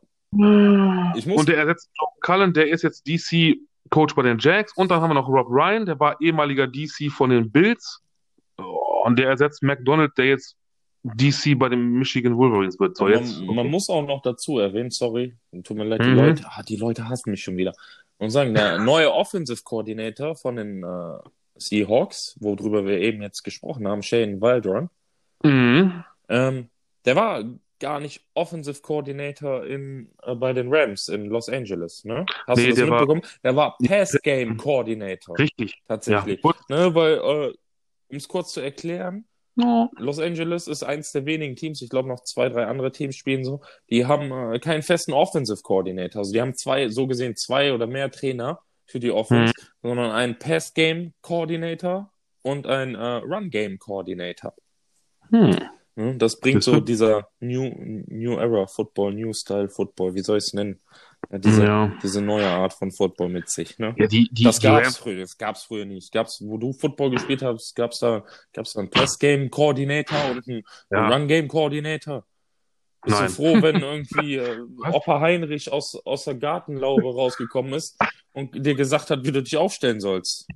Ich muss,
Und der ersetzt Joe Cullen, der ist jetzt DC-Coach bei den Jags. Und dann haben wir noch Rob Ryan, der war ehemaliger DC von den Bills. Oh, Und der ersetzt McDonald, der jetzt DC bei den Michigan Wolverines wird. So,
man,
jetzt.
man muss auch noch dazu erwähnen, sorry, tut mir leid, die
Mhm.
Leute, ah, die Leute hassen mich schon wieder. Und sagen, der neue Offensive Coordinator von den äh, Seahawks, worüber wir eben jetzt gesprochen haben, Shane Waldron,
Mhm.
ähm, der war gar nicht Offensive Coordinator in, äh, bei den Rams in Los Angeles, ne? Hast
Nee,
du das
der war-
mitbekommen? der war Pass Game Coordinator,
Richtig. Ja.
tatsächlich.
Gut.
Ne, weil, äh, um es kurz zu erklären,
No.
Los Angeles ist eins der wenigen Teams, ich glaube noch zwei, drei andere Teams spielen so, die haben äh, keinen festen Offensive Coordinator. Also die haben zwei, so gesehen zwei oder mehr Trainer für die Offense, sondern einen Pass Game Coordinator und einen äh, Run Game Coordinator.
Hm.
Ne? Das bringt so dieser New, New Era Football, New Style Football, wie soll ich es nennen? Ja, diese,
Ja.
diese neue Art von Football mit sich. Ne?
Ja, die, die,
Das gab's
Rams,
früher, das gab's früher nicht. Gab's, wo du Football gespielt hast, gab's da, gab's da einen Pass-Game-Coordinator und einen
Ja.
Run-Game-Coordinator. Bist
Nein.
du froh, wenn irgendwie äh? Opa Heinrich aus, aus der Gartenlaube rausgekommen ist und dir gesagt hat, wie du dich aufstellen sollst?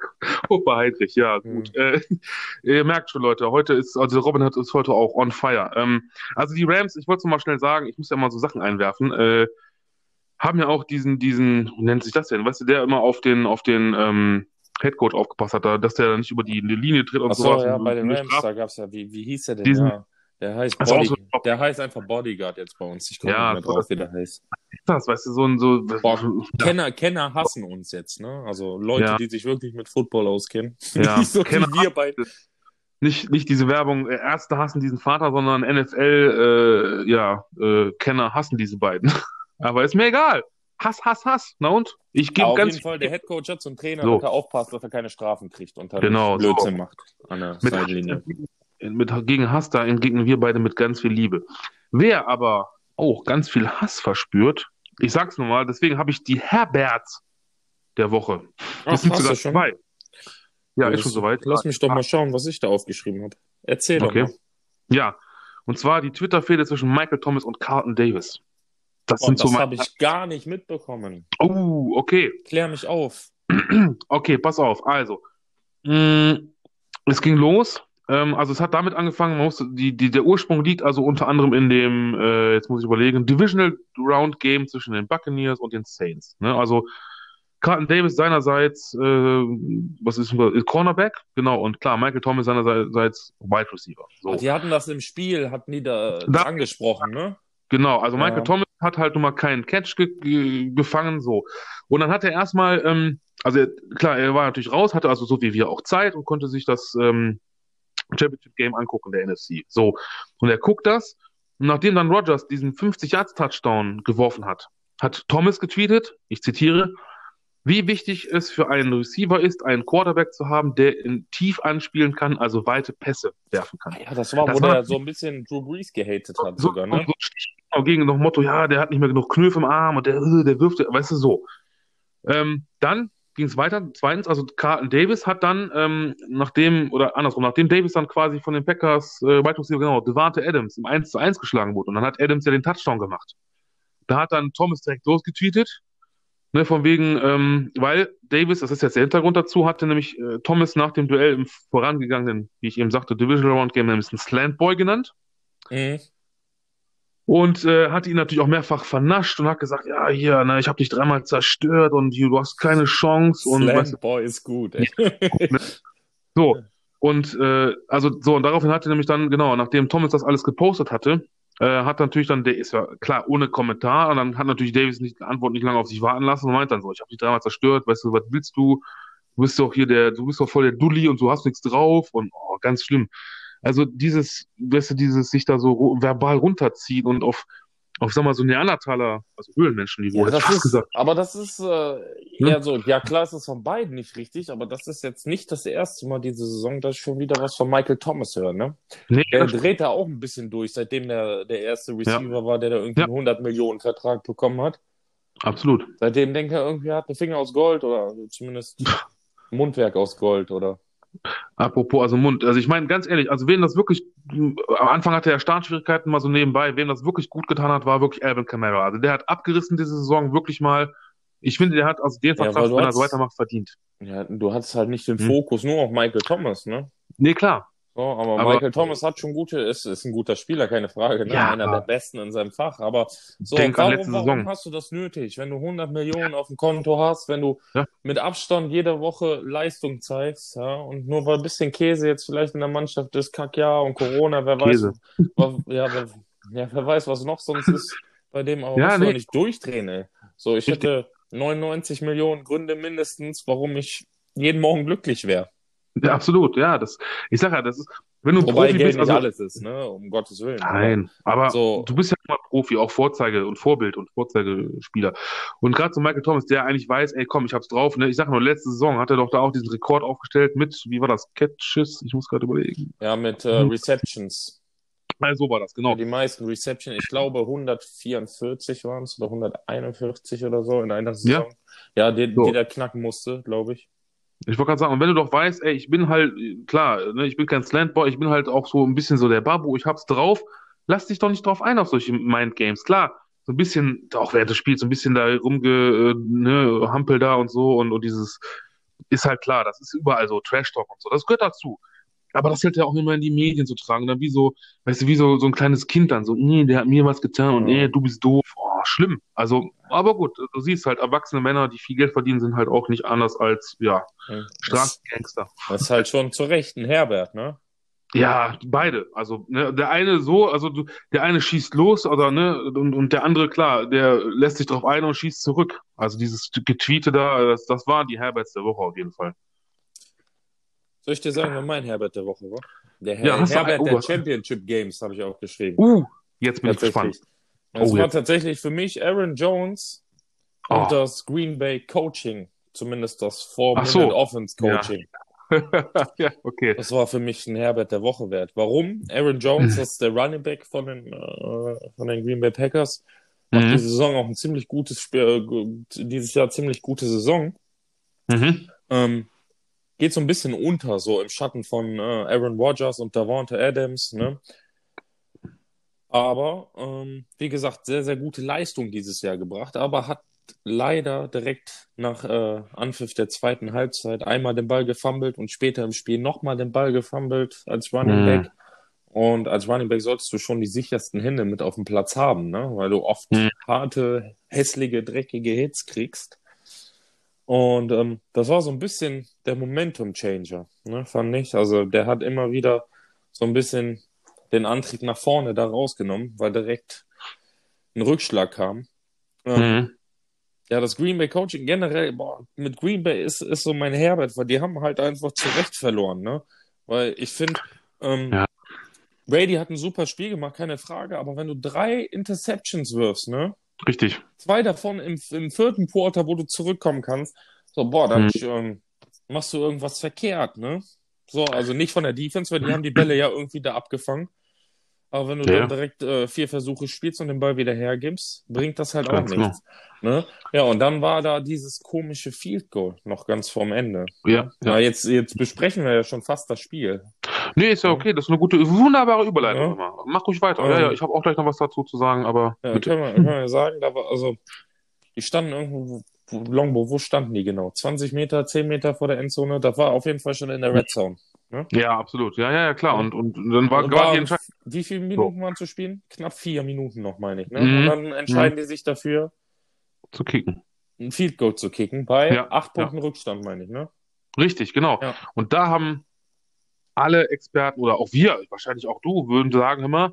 Opa Heidrich, ja,
Hm.
gut. Äh, ihr merkt schon, Leute, heute ist, also Robin hat ist heute auch on fire. Ähm, also die Rams, ich wollte es noch mal schnell sagen, ich muss ja mal so Sachen einwerfen. Äh, haben ja auch diesen, diesen, wie nennt sich das denn? Weißt du, der immer auf den, auf den ähm, Headcoach aufgepasst hat, da, dass der nicht über die, Linie tritt und
Ach so,
sowas.
ja, bei den Rams, da gab's ja, wie, wie hieß der denn?
Diesen-
ja, der heißt, Body,
so ein
der heißt einfach Bodyguard jetzt bei uns. Ich komme
Ja,
nicht mehr drauf, wie der heißt.
das, weißt du, so ein, so,
Boah, Kenner, Kenner hassen uns jetzt, ne? Also Leute,
Ja.
die sich wirklich mit Football auskennen.
Ja,
Nicht so
Kenner
wie wir bei.
nicht, nicht diese Werbung, äh, Ärzte hassen diesen Vater, sondern NFL, äh, ja, äh, Kenner hassen diese beiden. Aber ist mir egal. Hass, Hass, Hass. Na und? Ich gebe
auf
ganz
jeden Fall, der Headcoach hat so einen Trainer,
So.
dass er aufpasst, dass er keine Strafen kriegt und dann
Genau, so.
Blödsinn macht an der
mit,
Seitenlinie.
Mit gegen Hass, da entgegnen wir beide mit ganz viel Liebe. Wer aber auch ganz viel Hass verspürt, ich sag's nur mal, deswegen habe ich die Herberts der Woche.
Ach,
Das sind
hast
sogar zwei. Ja, ist schon soweit.
Lass mich doch mal schauen, was ich da aufgeschrieben habe. Erzähl doch
Okay.
mal.
Ja, und zwar die Twitter-Fehde zwischen Michael Thomas und Carlton Davis. Das sind so
das habe ich gar nicht mitbekommen.
Oh, okay.
Klär mich auf.
Okay, pass auf. Also, mh, es ging los. Ähm, also es hat damit angefangen, man musste, die, die, der Ursprung liegt also unter anderem in dem, äh, jetzt muss ich überlegen, Divisional Round Game zwischen den Buccaneers und den Saints. Ne? Also Carlton Davis seinerseits, äh, was ist, Cornerback, genau, und klar, Michael Thomas seinerseits Wide Receiver. So.
Die hatten das im Spiel, hatten die da,
Da-
angesprochen, ne?
Genau, also Michael
Ja.
Thomas hat halt nun mal keinen Catch ge ge gefangen, so. Und dann hat er erstmal, ähm, also klar, er war natürlich raus, hatte also so wie wir auch Zeit und konnte sich das ähm, Championship Game angucken, der NFC. So. Und er guckt das. Und nachdem dann Rogers diesen 50-Yards-Touchdown geworfen hat, hat Thomas getweetet, ich zitiere, wie wichtig es für einen Receiver ist, einen Quarterback zu haben, der in tief anspielen kann, also weite Pässe werfen kann.
Ja, das war,
Das
wo
war-
der so ein bisschen Drew Brees gehatet hat
So,
sogar,
so,
ne?
so genau, gegen das Motto, ja, der hat nicht mehr genug Knöpfe im Arm und der, äh, der wirft, weißt du, so. Ähm, dann ging es weiter. Zweitens, also Carlton Davis hat dann, ähm, nachdem, oder andersrum, nachdem Davis dann quasi von den Packers, äh, genau, Devante Adams im 1 zu 1 geschlagen wurde und dann hat Adams ja den Touchdown gemacht. Da hat dann Thomas direkt losgetweetet, ne, von wegen, ähm, weil Davis, das ist jetzt der Hintergrund dazu, hatte nämlich äh, Thomas nach dem Duell im vorangegangenen, wie ich eben sagte, Divisional Round Game, nämlich einen Slant Boy genannt.
Mhm.
Und äh, hat ihn natürlich auch mehrfach vernascht und hat gesagt, ja, hier, ne, ich habe dich dreimal zerstört und hier, du hast keine Chance und weißt
Slam Boy ist gut, ey.
du, so. Und äh, also so, und daraufhin hatte nämlich dann, genau, nachdem Thomas das alles gepostet hatte, äh, hat natürlich dann, der ist ja klar, ohne Kommentar, und dann hat natürlich Davis nicht die Antwort nicht lange auf sich warten lassen und meint dann so, ich habe dich dreimal zerstört, weißt du, was willst du? Du bist doch hier der, du bist doch voll der Dulli und du hast nichts drauf und oh, ganz schlimm. Also dieses, weißt du, dieses sich da so verbal runterziehen und auf, auf, sag mal, so Neandertaler, also Höhlenmenschenniveau,
Ja,
hätte ich
ist,
gesagt.
aber das ist äh, eher so, ja klar ist es von beiden nicht richtig, aber das ist jetzt nicht das erste Mal diese Saison, dass ich schon wieder was von Michael Thomas höre, ne?
Nee,
Der dreht da auch ein bisschen durch, seitdem der, der erste Receiver war, der da irgendwie
Ja.
einen 100 Millionen Vertrag bekommen hat.
absolut.
Seitdem denkt er irgendwie, er hat einen Finger aus Gold oder zumindest Mundwerk aus Gold oder.
Apropos, also Mund, also ich meine, ganz ehrlich, also wen das wirklich, am Anfang hatte er Startschwierigkeiten mal so nebenbei, wem das wirklich gut getan hat, war wirklich Alvin Kamara. Also der hat abgerissen diese Saison wirklich mal. Ich finde, der hat also den
Ja,
Vertrag,
du
wenn er so weitermacht, verdient.
Ja, du hattest halt nicht den
Hm.
Fokus nur auf Michael Thomas, ne?
Nee, klar.
So, aber,
Aber-
Michael Thomas hat schon gute, ist, ist ein guter Spieler, keine Frage, ne?
Ja.
Einer der besten in seinem Fach. Aber so, warum, warum
Saison.
hast du das nötig? Wenn du 100 Millionen auf dem Konto hast, wenn du
Ja.
mit Abstand jede Woche Leistung zeigst, ja, und nur weil ein bisschen Käse jetzt vielleicht in der Mannschaft ist, Kackjahr und Corona, wer
Käse.
weiß, was, ja, wer, ja, wer weiß, was noch sonst ist bei dem, aber
Ja, nee.
nicht durchdrehen, ey. So, ich
Richtig.
hätte 99 Millionen Gründe mindestens, warum ich jeden Morgen glücklich wäre.
Ja, absolut, ja. Das, ich sag ja, das ist, wenn du ein
Wobei
Profi
Geld
bist,
nicht
also,
alles ist, ne? Um Gottes Willen.
Nein, aber
So.
du bist ja immer Profi, auch Vorzeige und Vorbild und Vorzeigespieler. Und gerade so Michael Thomas, der eigentlich weiß, ey, komm, ich hab's drauf. Ne? Ich sag nur, letzte Saison hat er doch da auch diesen Rekord aufgestellt mit, wie war das, Catches? Ich muss gerade überlegen.
Ja, mit äh. Receptions.
Also so war das, genau.
Die meisten Receptions, ich glaube 144 waren es oder 141 oder so in einer Saison. Ja, die,
So.
die der knacken musste, glaube ich.
Ich wollte gerade sagen, und wenn du doch weißt, ey, ich bin halt, klar, ne, ich bin kein Slantboy, ich bin halt auch so ein bisschen so der Babu, ich hab's drauf, lass dich doch nicht drauf ein auf solche Mindgames. Klar, so ein bisschen, auch während des Spiels, so ein bisschen da rumge, ne, Hampel da und so und, und dieses, ist halt klar, das ist überall so, Trash Talk und so, das gehört dazu. Aber das hält ja auch immer in die Medien zu tragen. Dann wie so, weißt du, wie so, so ein kleines Kind dann so, nee, der hat mir was getan und nee, du bist doof. Oh, schlimm. Also, aber gut, du siehst halt, erwachsene Männer, die viel Geld verdienen, sind halt auch nicht anders als, ja,
Das,
Straßengangster.
das ist halt schon zu Recht ein Herbert, ne?
Ja, beide. Also, ne, der eine so, also der eine schießt los, oder ne, und, und der andere, klar, der lässt sich drauf ein und schießt zurück. Also dieses Getweete da, das, das war die Herberts der Woche auf jeden Fall.
Soll ich dir sagen, wer mein Herbert der Woche war? Der Her
Ja,
Herbert
ein-
der
oh, was-
Championship Games habe ich auch geschrieben.
Uh, jetzt bin ich gespannt.
Das
Oh,
war
ja.
tatsächlich für mich Aaron Jones und
Oh.
das Green Bay Coaching, zumindest das Four-Minute
so.
Offense Coaching.
ja, okay.
Das war für mich ein Herbert der Woche wert. Warum? Aaron Jones, das ist der Running Back von den, äh, von den Green Bay Packers, macht
Mhm.
diese Saison auch ein ziemlich gutes Spiel, äh, dieses Jahr ziemlich gute Saison.
Mhm.
Ähm, geht so ein bisschen unter, so im Schatten von äh, Aaron Rodgers und Davante Adams, ne? Aber, ähm, wie gesagt, sehr, sehr gute Leistung dieses Jahr gebracht, aber hat leider direkt nach äh, Anpfiff der zweiten Halbzeit einmal den Ball gefummelt und später im Spiel nochmal den Ball gefummelt als Running
Mhm.
Back. Und als Running Back solltest du schon die sichersten Hände mit auf dem Platz haben, ne? Weil du oft
Mhm.
harte, hässliche, dreckige Hits kriegst. Und ähm, das war so ein bisschen der Momentum-Changer, ne, fand ich. Also der hat immer wieder so ein bisschen den Antrieb nach vorne da rausgenommen, weil direkt ein Rückschlag kam. Ähm,
Mhm.
ja, das Green Bay Coaching generell, boah, mit Green Bay ist, ist so mein Herbert, weil die haben halt einfach zu Recht verloren, ne? Weil ich finde, ähm,
Ja.
Brady hat ein super Spiel gemacht, keine Frage, aber wenn du drei Interceptions wirfst, ne?
Richtig.
Zwei davon im, im vierten Quarter, wo du zurückkommen kannst, so, boah, dann
Hm.
machst du irgendwas verkehrt, ne? So, also nicht von der Defense, weil die haben die Bälle ja irgendwie da abgefangen. Aber wenn du
Ja.
dann direkt äh, vier Versuche spielst und den Ball wieder hergibst, bringt das halt auch
Ganz genau.
nichts. Ne? Ja, und dann war da dieses komische Field Goal noch ganz vorm Ende.
Ja,
Ja,
ja.
jetzt, jetzt besprechen wir ja schon fast das Spiel.
Nee, ist ja okay. Das ist eine gute, wunderbare Überleitung
Ja.
Mach ruhig weiter.
Ähm.
Ja, ja, ich habe auch gleich noch was dazu zu sagen, aber
Ja,
bitte.
können wir, können wir sagen, da war, also, die standen irgendwo, wo, Longbow, wo standen die genau? 20 Meter, 10 Meter vor der Endzone? Das war auf jeden Fall schon in der Red Zone.
Ja, absolut. Ja, ja, ja, klar. Und, und dann war gerade die
war,
Entscheidung.
wie viele Minuten waren zu spielen? Knapp vier Minuten noch, meine ich. Ne?
Mhm.
Und dann entscheiden die sich dafür,
zu kicken.
ein Field Goal zu kicken bei
Ja,
acht Punkten Rückstand, meine ich. Ne?
Richtig, genau.
Ja.
Und da haben alle Experten oder auch wir, wahrscheinlich auch du, würden sagen immer,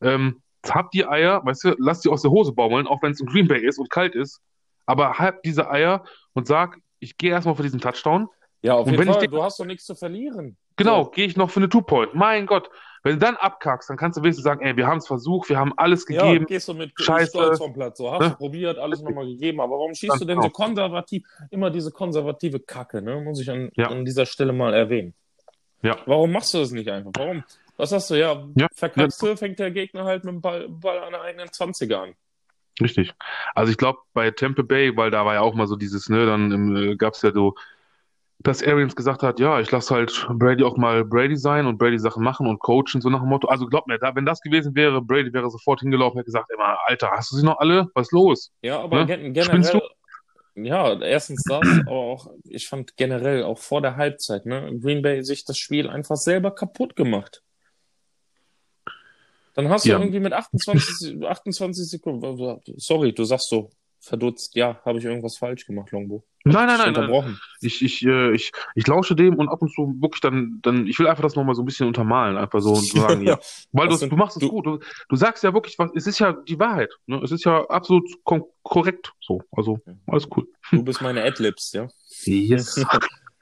ähm, habt die Eier, weißt du, lasst die aus der Hose baumeln, auch wenn es in Green Bay ist und kalt ist, aber habt diese Eier und sag, ich gehe erstmal für diesen Touchdown.
Ja, auf
Und
jeden Fall. Du hast doch nichts zu verlieren.
Genau,
So.
gehe ich noch für eine Two-Point. Mein Gott, wenn du dann abkackst, dann kannst du wenigstens sagen, ey, wir haben es versucht, wir haben alles
Ja,
gegeben.
gehst du mit
Scheiße.
Stolz vom Platz. So, hast
Ne?
du probiert, alles nochmal gegeben. Aber warum schießt
Ganz
du denn
genau.
so konservativ? Immer diese konservative Kacke, ne? Muss ich an,
Ja.
an dieser Stelle mal erwähnen.
Ja.
Warum machst du das nicht einfach? Warum? Was hast du? Ja,
Ja.
verkackst du, fängt der Gegner halt mit dem Ball, Ball an der eigenen 20er an.
Richtig. Also ich glaube, bei Tampa Bay, weil da war ja auch mal so dieses, ne, dann äh, gab es ja so, dass Arians gesagt hat, ja, ich lasse halt Brady auch mal Brady sein und Brady Sachen machen und coachen, so nach dem Motto. Also glaub mir, da, wenn das gewesen wäre, Brady wäre sofort hingelaufen und hätte gesagt, immer, Alter, hast du sie noch alle? Was ist los?
Ja, aber
Ja? Spinnst
generell. Ja, erstens das, aber auch, ich fand generell auch vor der Halbzeit, ne, Green Bay sich das Spiel einfach selber kaputt gemacht. Dann hast du
Ja.
irgendwie mit 28, 28 Sekunden, sorry, du sagst so, verdutzt, ja, habe ich irgendwas falsch gemacht, Longbo.
Nein, nein, nein.
Unterbrochen.
Ich, ich, äh, ich, ich lausche dem und ab und zu wirklich dann, dann, ich will einfach das nochmal so ein bisschen untermalen, einfach so und sagen, ja. Weil du, du machst es
du-
gut. Du, du sagst ja wirklich was, es ist ja die Wahrheit. Ne? Es ist ja absolut korrekt so. Also, alles cool.
Du bist meine Adlibs, ja.
Yes.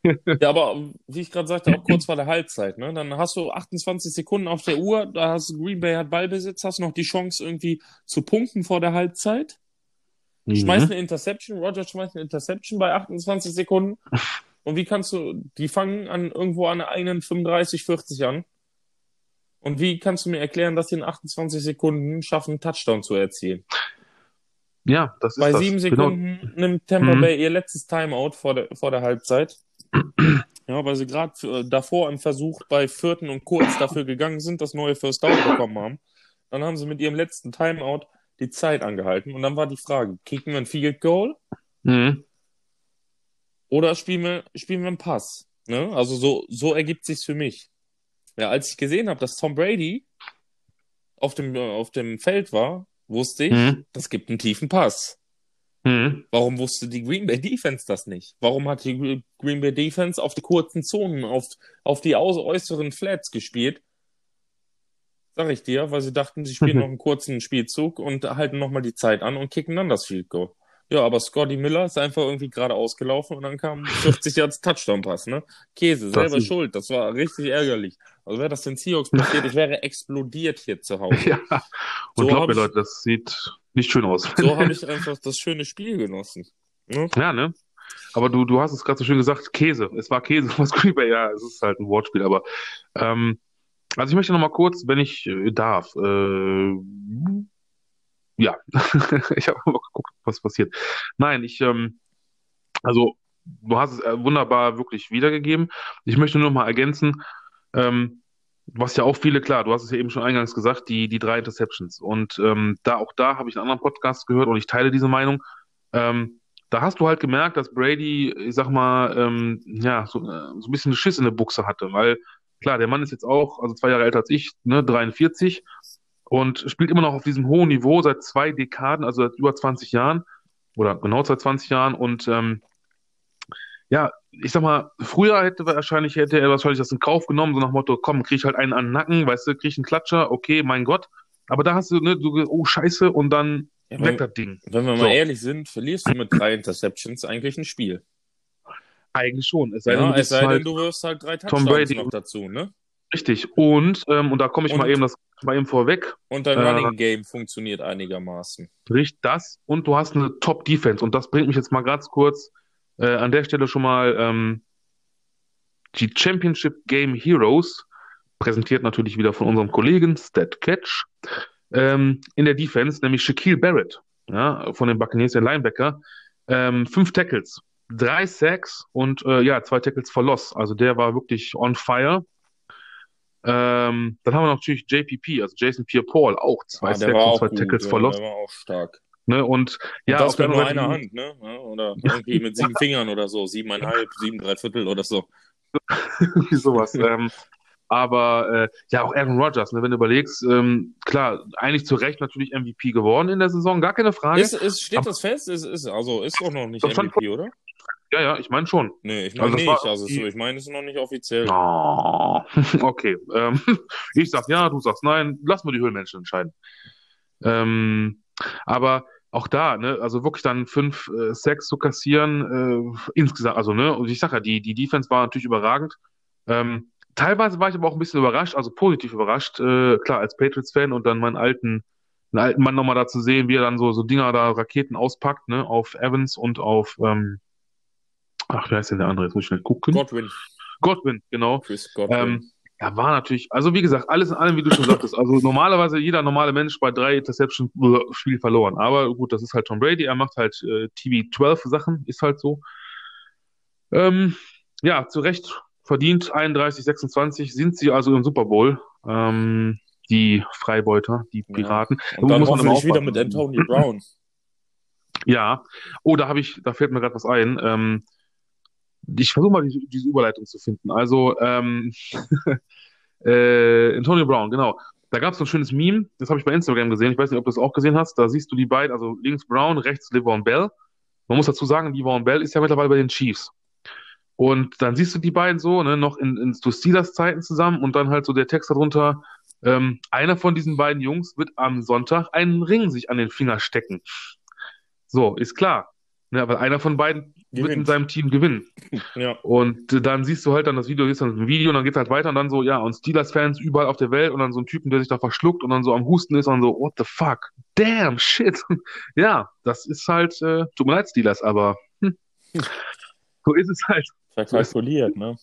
Ja, aber wie ich gerade sagte, auch kurz vor der Halbzeit, ne? Dann hast du 28 Sekunden auf der Uhr, da hast du Green Bay hat Ballbesitz, hast noch die Chance irgendwie zu punkten vor der Halbzeit. Schmeißt
Mhm.
eine Interception, Roger schmeißt eine Interception bei 28 Sekunden. Und wie kannst du, die fangen an irgendwo an der eigenen 35, 40 an. Und wie kannst du mir erklären, dass sie in 28 Sekunden schaffen, einen Touchdown zu erzielen?
Ja, das ist
Bei
das.
sieben
Genau.
Sekunden nimmt Tampa
Mhm.
Bay ihr letztes Timeout vor der, vor der Halbzeit. Ja, weil sie gerade äh, davor im Versuch bei vierten und kurz dafür gegangen sind, das neue First Down bekommen haben. Dann haben sie mit ihrem letzten Timeout die Zeit angehalten. Und dann war die Frage, kicken wir ein Field Goal
Mhm.
oder spielen wir, spielen wir einen Pass? Ne? Also so, so ergibt sich's für mich. Ja, als ich gesehen habe, dass Tom Brady auf dem, äh, auf dem Feld war, wusste ich,
Mhm.
das gibt einen tiefen Pass.
Mhm.
Warum wusste die Green Bay Defense das nicht? Warum hat die Gre- Green Bay Defense auf die kurzen Zonen, auf, auf die äußeren Flats gespielt? Sag ich dir, weil sie dachten, sie spielen noch einen kurzen Spielzug und halten nochmal die Zeit an und kicken dann das Field Goal. Ja, aber Scotty Miller ist einfach irgendwie gerade ausgelaufen und dann kam 40 Yards Touchdown-Pass, ne? Käse,
Das
selber
ist-
schuld. Das war richtig ärgerlich. Also wäre das den Seahawks passiert, ich wäre explodiert hier zu Hause.
Ja. Und
So
glaubt mir,
ich-
Leute, das sieht nicht schön aus.
So habe ich einfach das schöne Spiel genossen. Ne?
Ja, ne? Aber du, du hast es gerade so schön gesagt, Käse. Es war Käse, was Green Bay, ja, es ist halt ein Wortspiel, aber ähm, also ich möchte noch mal kurz, wenn ich äh, darf, äh, ja, ich habe mal geguckt, was passiert. Nein, ich, ähm, also du hast es äh, wunderbar wirklich wiedergegeben. Ich möchte nur mal ergänzen, ähm, was ja auch viele, klar, du hast es ja eben schon eingangs gesagt, die, die drei Interceptions. Und ähm, da auch da habe ich einen anderen Podcast gehört und ich teile diese Meinung. Ähm, da hast du halt gemerkt, dass Brady, ich sag mal, ähm, ja, so, äh, so ein bisschen Schiss in der Buchse hatte, weil klar, der Mann ist jetzt auch, also zwei Jahre älter als ich, ne, 43 und spielt immer noch auf diesem hohen Niveau seit zwei Dekaden, also seit über 20 Jahren oder genau seit 20 Jahren und ähm, ja, ich sag mal, früher hätte wahrscheinlich hätte er wahrscheinlich das in Kauf genommen, so nach dem Motto, komm, krieg ich halt einen an den Nacken, weißt du, krieg ich einen Klatscher, okay, mein Gott. Aber da hast du, ne, du, oh Scheiße, und dann
Ja,
weg
wenn,
das Ding.
wenn wir mal
So.
ehrlich sind, verlierst du mit drei Interceptions eigentlich ein Spiel.
Eigentlich schon. Es sei denn,
Ja,
du
es sei denn,
halt
du wirst halt drei
Tom
Touchdowns
Brady.
noch dazu, ne?
richtig. Und, ähm, und da komme ich mal
Und-
eben das mal eben vorweg.
Und dein
Äh,
Running Game funktioniert einigermaßen.
Richtig das. Und du hast eine Top-Defense. Und das bringt mich jetzt mal ganz kurz äh, an der Stelle schon mal ähm, die Championship Game Heroes, präsentiert natürlich wieder von unserem Kollegen Stat Catch, ähm, in der Defense, nämlich Shaquille Barrett, ja, von den Buccaneers, der Linebacker. Ähm, fünf Tackles, drei Sacks und äh, ja, zwei Tackles for Loss. Also der war wirklich on fire. Ähm, dann haben wir natürlich JPP, also Jason Pierre-Paul, auch zwei
Ah,
Sacks und zwei
gut,
Tackles
ja,
for Loss.
der war auch stark.
Ne? Und ja,
und das mit nur einer Hand, ne? Oder irgendwie mit sieben Fingern oder so, siebeneinhalb, sieben, drei Viertel oder so.
irgendwie sowas. ähm, aber äh, ja, auch Aaron Rodgers, ne, wenn du überlegst, ähm, klar, eigentlich zu Recht natürlich MVP geworden in der Saison, gar keine Frage.
Ist, ist, steht
Aber-
das fest? Ist, ist, also ist doch noch nicht MVP, oder?
Ja, ja, ich meine schon.
Nee, ich meine
Also
nicht. Also so, ich meine, es ist noch nicht offiziell.
Oh, okay. Ähm, ich sag ja, du sagst nein, lass mal die Höhlenmenschen entscheiden. Ähm, aber auch da, ne, also wirklich dann fünf äh, Sacks zu kassieren, äh, insgesamt, also ne, und ich sag ja, die, die Defense war natürlich überragend. Ähm, teilweise war ich aber auch ein bisschen überrascht, also positiv überrascht, äh, klar, als Patriots-Fan und dann meinen alten, einen alten Mann nochmal da zu sehen, wie er dann so, so Dinger da, Raketen auspackt, ne, auf Evans und auf, ähm, ach, wer ist denn der andere? Jetzt muss ich schnell gucken.
Godwin.
Godwin, genau.
Chris Godwin.
Ähm, ja, war natürlich, also wie gesagt, alles in allem, wie du schon sagtest. Also normalerweise jeder normale Mensch bei drei Interception äh, Spiel verloren. Aber gut, das ist halt Tom Brady. Er macht halt äh, TB12 Sachen, ist halt so. Ähm, ja, zu Recht verdient 31, 26 sind sie also im Super Bowl. Ähm, die Freibeuter, die
Ja.
Piraten.
und dann
muss man
hoffentlich wieder mit Antonio Brown.
Ja. Oh, da habe ich, da fällt mir gerade was ein. Ähm, ich versuche mal diese, diese Überleitung zu finden. Also, ähm, äh, Antonio Brown, genau. Da gab es so ein schönes Meme, das habe ich bei Instagram gesehen. Ich weiß nicht, ob du das auch gesehen hast. Da siehst du die beiden, also links Brown, rechts LeVon Bell. Man muss dazu sagen, LeVon Bell ist ja mittlerweile bei den Chiefs. Und dann siehst du die beiden so, ne, noch in, in zu Steelers-Zeiten zusammen und dann halt so der Text darunter. Ähm, einer von diesen beiden Jungs wird am Sonntag einen Ring sich an den Finger stecken. So, ist klar. Ne, aber einer von beiden wird in
Gewinnt.
seinem Team gewinnen.
Ja.
Und äh, dann siehst du halt dann das Video, siehst dann ein Video und dann geht's halt weiter und dann so, ja, und Steelers-Fans überall auf der Welt und dann so ein Typen, der sich da verschluckt und dann so am Husten ist und so, what the fuck? Damn, shit. ja, das ist halt, äh, tut mir leid, Steelers, aber hm, so ist es halt.
Verkalkuliert, ne?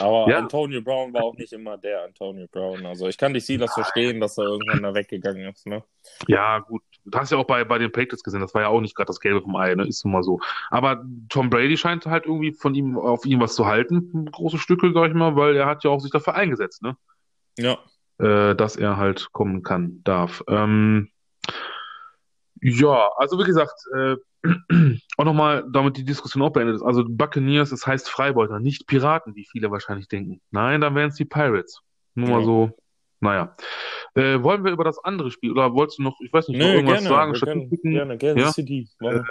Aber
Ja.
Antonio Brown war auch nicht immer der Antonio Brown. Also ich kann dich sie das verstehen, dass er irgendwann da weggegangen ist, ne?
Ja, gut. Du hast ja auch bei, bei den Patriots gesehen, das war ja auch nicht gerade das Gelbe vom Ei, ne? Ist nun mal so. Aber Tom Brady scheint halt irgendwie von ihm, auf ihm was zu halten, große Stücke, sag ich mal, weil er hat ja auch sich dafür eingesetzt, ne?
Ja.
äh, dass er halt kommen kann, darf. Ähm, ja, also wie gesagt, äh, auch nochmal, damit die Diskussion auch beendet ist. Also Buccaneers, das heißt Freibeuter, nicht Piraten, wie viele wahrscheinlich denken. Nein, dann wären es die Pirates. Nur mal
Ja.
so, naja. Äh, wollen wir über das andere Spiel oder wolltest du noch, ich weiß nicht, noch
Nö,
irgendwas
gerne,
sagen, Statistiken?
gerne, Kansas
Ja?
City. War,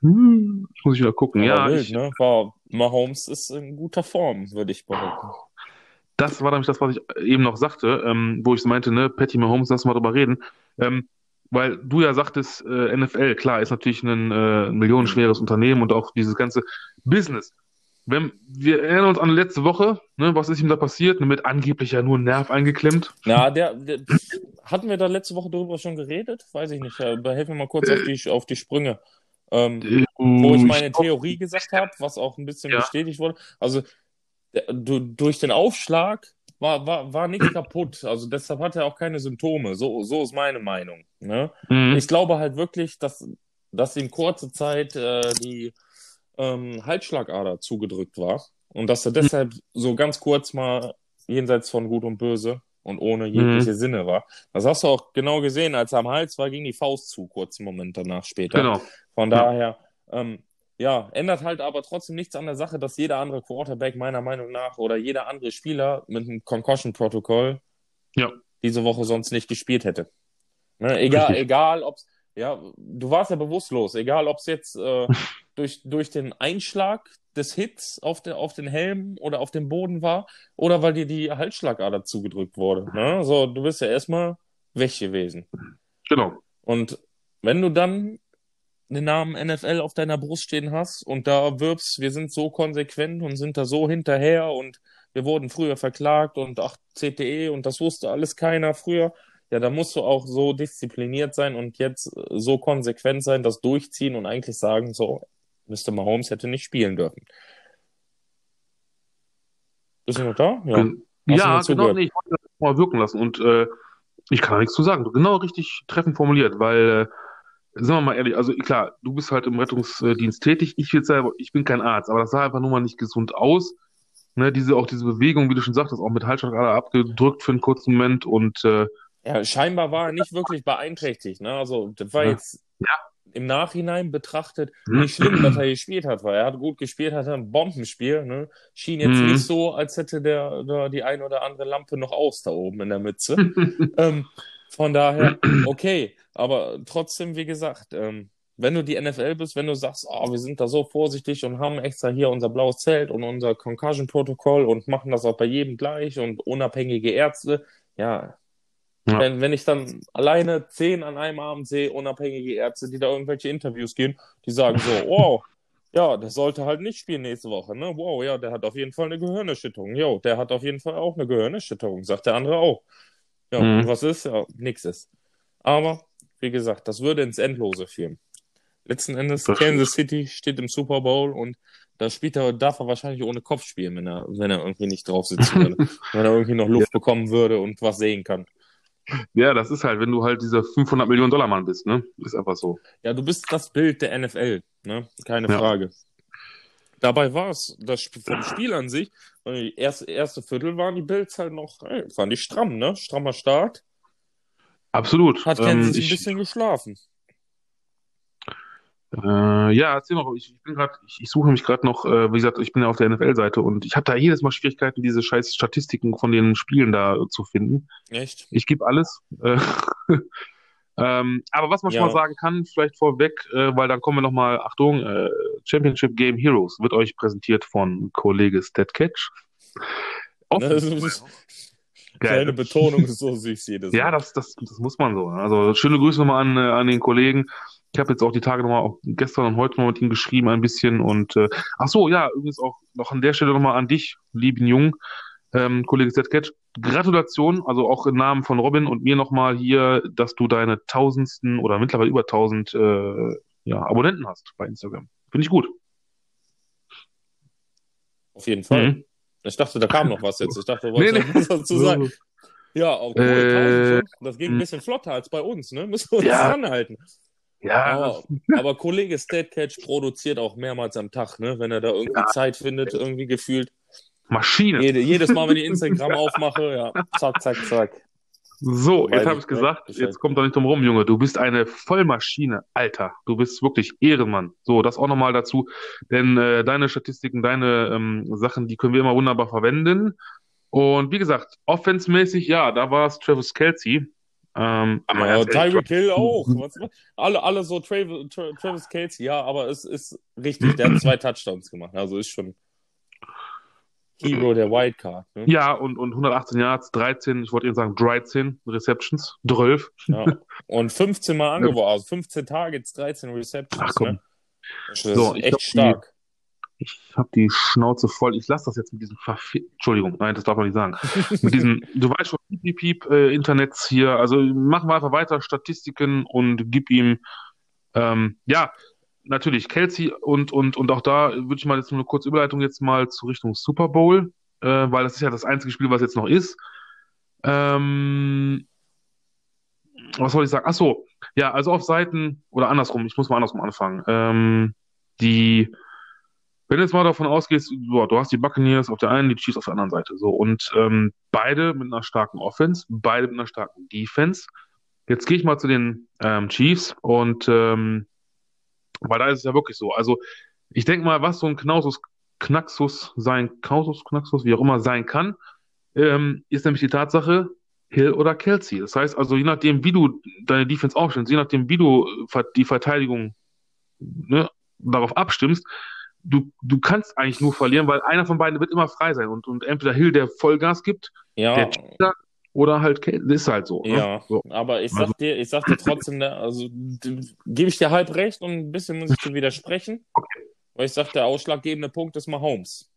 Hm, muss ich wieder gucken.
war
Ja,
wild,
ich,
ne? War, Mahomes ist in guter Form, würde ich behaupten.
das war nämlich das, was ich eben noch sagte, ähm, wo ich meinte, ne, Patty Mahomes, lass mal drüber reden. Ähm, weil du ja sagtest, äh, NFL, klar, ist natürlich ein äh, millionenschweres Unternehmen und auch dieses ganze Business. Wenn, wir erinnern uns an letzte Woche, ne, was ist ihm da passiert? Mit angeblich ja nur ein Nerv eingeklemmt.
Na, der, der, hatten wir da letzte Woche darüber schon geredet? Weiß ich nicht. Ja, Helfen wir mal kurz auf die, auf die Sprünge. Ähm,
Äh,
wo ich meine Theorie gesagt habe, was auch ein bisschen
Ja.
bestätigt wurde. Also du, durch den Aufschlag war, war, war nichts kaputt. Also deshalb hat er auch keine Symptome. So, so ist meine Meinung. Ne?
Mhm.
Ich glaube halt wirklich, dass, dass ihm kurze Zeit äh, die ähm, Halsschlagader zugedrückt war und dass er deshalb so ganz kurz mal jenseits von Gut und Böse und ohne jegliche Sinne war. Das hast du auch genau gesehen, als er am Hals war, ging die Faust zu, kurzen Moment danach später.
Genau.
Von daher, ähm, ja, ändert halt aber trotzdem nichts an der Sache, dass jeder andere Quarterback meiner Meinung nach oder jeder andere Spieler mit einem Concussion-Protokoll
Ja.
diese Woche sonst nicht gespielt hätte. Ne? Egal,
Richtig.
egal, ob's, ja, du warst ja bewusstlos, egal ob's jetzt äh, durch, durch den Einschlag des Hits auf, der, auf den Helm oder auf dem Boden war oder weil dir die Halsschlagader zugedrückt wurde. Ne? So, du bist ja erstmal weg gewesen.
Genau.
Und wenn du dann den Namen NFL auf deiner Brust stehen hast und da wirbst, wir sind so konsequent und sind da so hinterher und wir wurden früher verklagt und ach, CTE und das wusste alles keiner früher, ja, da musst du auch so diszipliniert sein und jetzt äh, so konsequent sein, das durchziehen und eigentlich sagen, so, Mr. Mahomes hätte nicht spielen dürfen. Bist du noch da? Ja.
Gen-
Hast du
Ja, genau, nee, ich wollte das mal wirken lassen und äh, ich kann da nichts zu sagen. Genau richtig treffend formuliert, weil, äh, sagen wir mal ehrlich, also klar, du bist halt im Rettungsdienst tätig, ich jetzt selber, ich bin kein Arzt, aber das sah einfach nur mal nicht gesund aus. Ne, diese, auch diese Bewegung, wie du schon sagtest, auch mit Halsschlagader abgedrückt für einen kurzen Moment und äh,
Ja, scheinbar war er nicht wirklich beeinträchtigt. Ne? Also, das war
Ja.
jetzt im Nachhinein betrachtet
Mhm.
nicht schlimm, dass er gespielt hat, weil er hat gut gespielt, hatte ein Bombenspiel. Ne? Schien jetzt
Mhm.
nicht so, als hätte der, der die ein oder andere Lampe noch aus da oben in der Mütze. ähm, von daher, okay. Aber trotzdem, wie gesagt, ähm, wenn du die NFL bist, wenn du sagst, oh, wir sind da so vorsichtig und haben extra hier unser blaues Zelt und unser Concussion-Protokoll und machen das auch bei jedem gleich und unabhängige Ärzte, ja,
Ja.
wenn, wenn ich dann alleine zehn an einem Abend sehe, unabhängige Ärzte, die da irgendwelche Interviews gehen, die sagen so, wow, ja, der sollte halt nicht spielen nächste Woche, ne? Wow, ja, der hat auf jeden Fall eine Gehirnerschütterung. Jo, der hat auf jeden Fall auch eine Gehirnerschütterung, sagt der andere auch. Ja,
Mhm.
und was ist? Ja, nix ist. Aber, wie gesagt, das würde ins Endlose führen. Letzten Endes,
Das
Kansas City steht im Super Bowl und da spielt er, darf er wahrscheinlich ohne Kopf spielen, wenn er, wenn er irgendwie nicht drauf sitzen würde. wenn er irgendwie noch Luft bekommen würde und was sehen kann.
ja, das ist halt, wenn du halt dieser 500 Millionen Dollar Mann bist, ne? Ist einfach so.
Ja, du bist das Bild der NFL, ne? Keine
Ja.
Frage. Dabei war es, das vom Spiel an sich, erste, erste Viertel waren die Bills halt noch, ey, waren die stramm, ne? Strammer Start.
Absolut.
Hat
Ähm,
Kansas ein
ich,
bisschen geschlafen.
Äh, ja, erzähl noch. Ich, ich bin gerade, ich, ich suche mich gerade noch, äh, wie gesagt, ich bin ja auf der NFL-Seite und ich habe da jedes Mal Schwierigkeiten, diese scheiß Statistiken von den Spielen da äh, zu finden.
Echt?
Ich gebe alles. Äh, ähm, aber was man schon
Ja.
mal sagen kann, vielleicht vorweg, äh, weil dann kommen wir nochmal, Achtung, äh, Championship Game Heroes wird euch präsentiert von Kollege Statcatch. Geil.
Kleine Betonung ist so süß jedes
Ja,
Mal.
das, das, das muss man so. Also schöne Grüße nochmal an, äh, an den Kollegen. Ich habe jetzt auch die Tage nochmal, auch gestern und heute noch mit ihm geschrieben ein bisschen. Und äh, ach so, ja, übrigens auch noch an der Stelle nochmal an dich, lieben Jung, ähm, Kollege Zetket. Gratulation, also auch im Namen von Robin und mir nochmal hier, dass du deine tausendsten oder mittlerweile über tausend äh, ja, Abonnenten hast bei Instagram. Finde ich gut.
Auf jeden Fall.
Mhm.
Ich dachte, da kam noch was jetzt. Ich dachte, du
Nee,
wolltest
nee.
noch was dazu sagen. Ja, auch.
Äh,
1000 schon. Das ging ein bisschen flotter als bei uns, ne? Müssen wir uns
Ja.
ranhalten.
Ja,
Aber, aber Kollege Statcatch produziert auch mehrmals am Tag, ne? Wenn er da irgendwie
Ja.
Zeit findet, irgendwie gefühlt.
Maschine.
Jede, jedes Mal, wenn ich Instagram aufmache, ja, zack, zack, zack.
So,
Weiß
jetzt habe
ich
gesagt,
Bescheid.
jetzt kommt doch nicht drum rum, Junge. Du bist eine Vollmaschine, Alter. Du bist wirklich Ehrenmann. So, das auch nochmal dazu. Denn äh, deine Statistiken, deine ähm, Sachen, die können wir immer wunderbar verwenden. Und wie gesagt, offensmäßig, ja, da war es Travis Kelsey. Ähm, aber
Ja, Tyreek Hill auch. Was, alle, alle so Travis, Tra- Travis Kelsey, ja, aber es ist richtig, der hat zwei Touchdowns gemacht. Also ist schon Hero der Wildcard. Ne?
Ja, und, und 118 Yards, 13, ich wollte eben sagen 13 Receptions, 12.
Ja. Und 15 Mal angeworfen, also 15 Targets, 13 Receptions.
Ach, komm.
Ne? Das
So,
ist
ich
echt
glaub, die-
stark.
Ich habe die Schnauze voll. Ich lasse das jetzt mit diesem Verfi Entschuldigung, nein, das darf man nicht sagen. mit diesem, du weißt schon, piep, piep, piep, äh, Internets hier. Also machen wir einfach weiter Statistiken und gib ihm, ähm, ja, natürlich Kelsey und, und, und auch da würde ich mal jetzt nur eine kurze Überleitung jetzt mal zur Richtung Super Bowl, äh, weil das ist ja das einzige Spiel, was jetzt noch ist. Ähm, was soll ich sagen? Ach so, ja, also auf Seiten, oder andersrum, ich muss mal andersrum anfangen. Ähm, die, wenn du jetzt mal davon ausgehst, so, du hast die Buccaneers auf der einen, die Chiefs auf der anderen Seite, so, und ähm, beide mit einer starken Offense, beide mit einer starken Defense. Jetzt gehe ich mal zu den ähm, Chiefs und ähm, weil da ist es ja wirklich so. Also, ich denke mal, was so ein Knausus Knaxus sein, Knausus Knaxus, wie auch immer sein kann, ähm, ist nämlich die Tatsache, Hill oder Kelsey. Das heißt also, je nachdem, wie du deine Defense aufstellst, je nachdem, wie du äh, die Verteidigung ne, darauf abstimmst, du, du kannst eigentlich nur verlieren, weil einer von beiden wird immer frei sein und, und entweder Hill, der Vollgas gibt,
Ja,
der Cheater, oder halt ist halt so. Ne?
ja.
So.
Aber ich
Also-
sag dir, ich sag dir trotzdem, ne, also gebe ich dir halb recht und ein bisschen muss ich dir widersprechen. Weil ich sag, der ausschlaggebende Punkt ist Mahomes.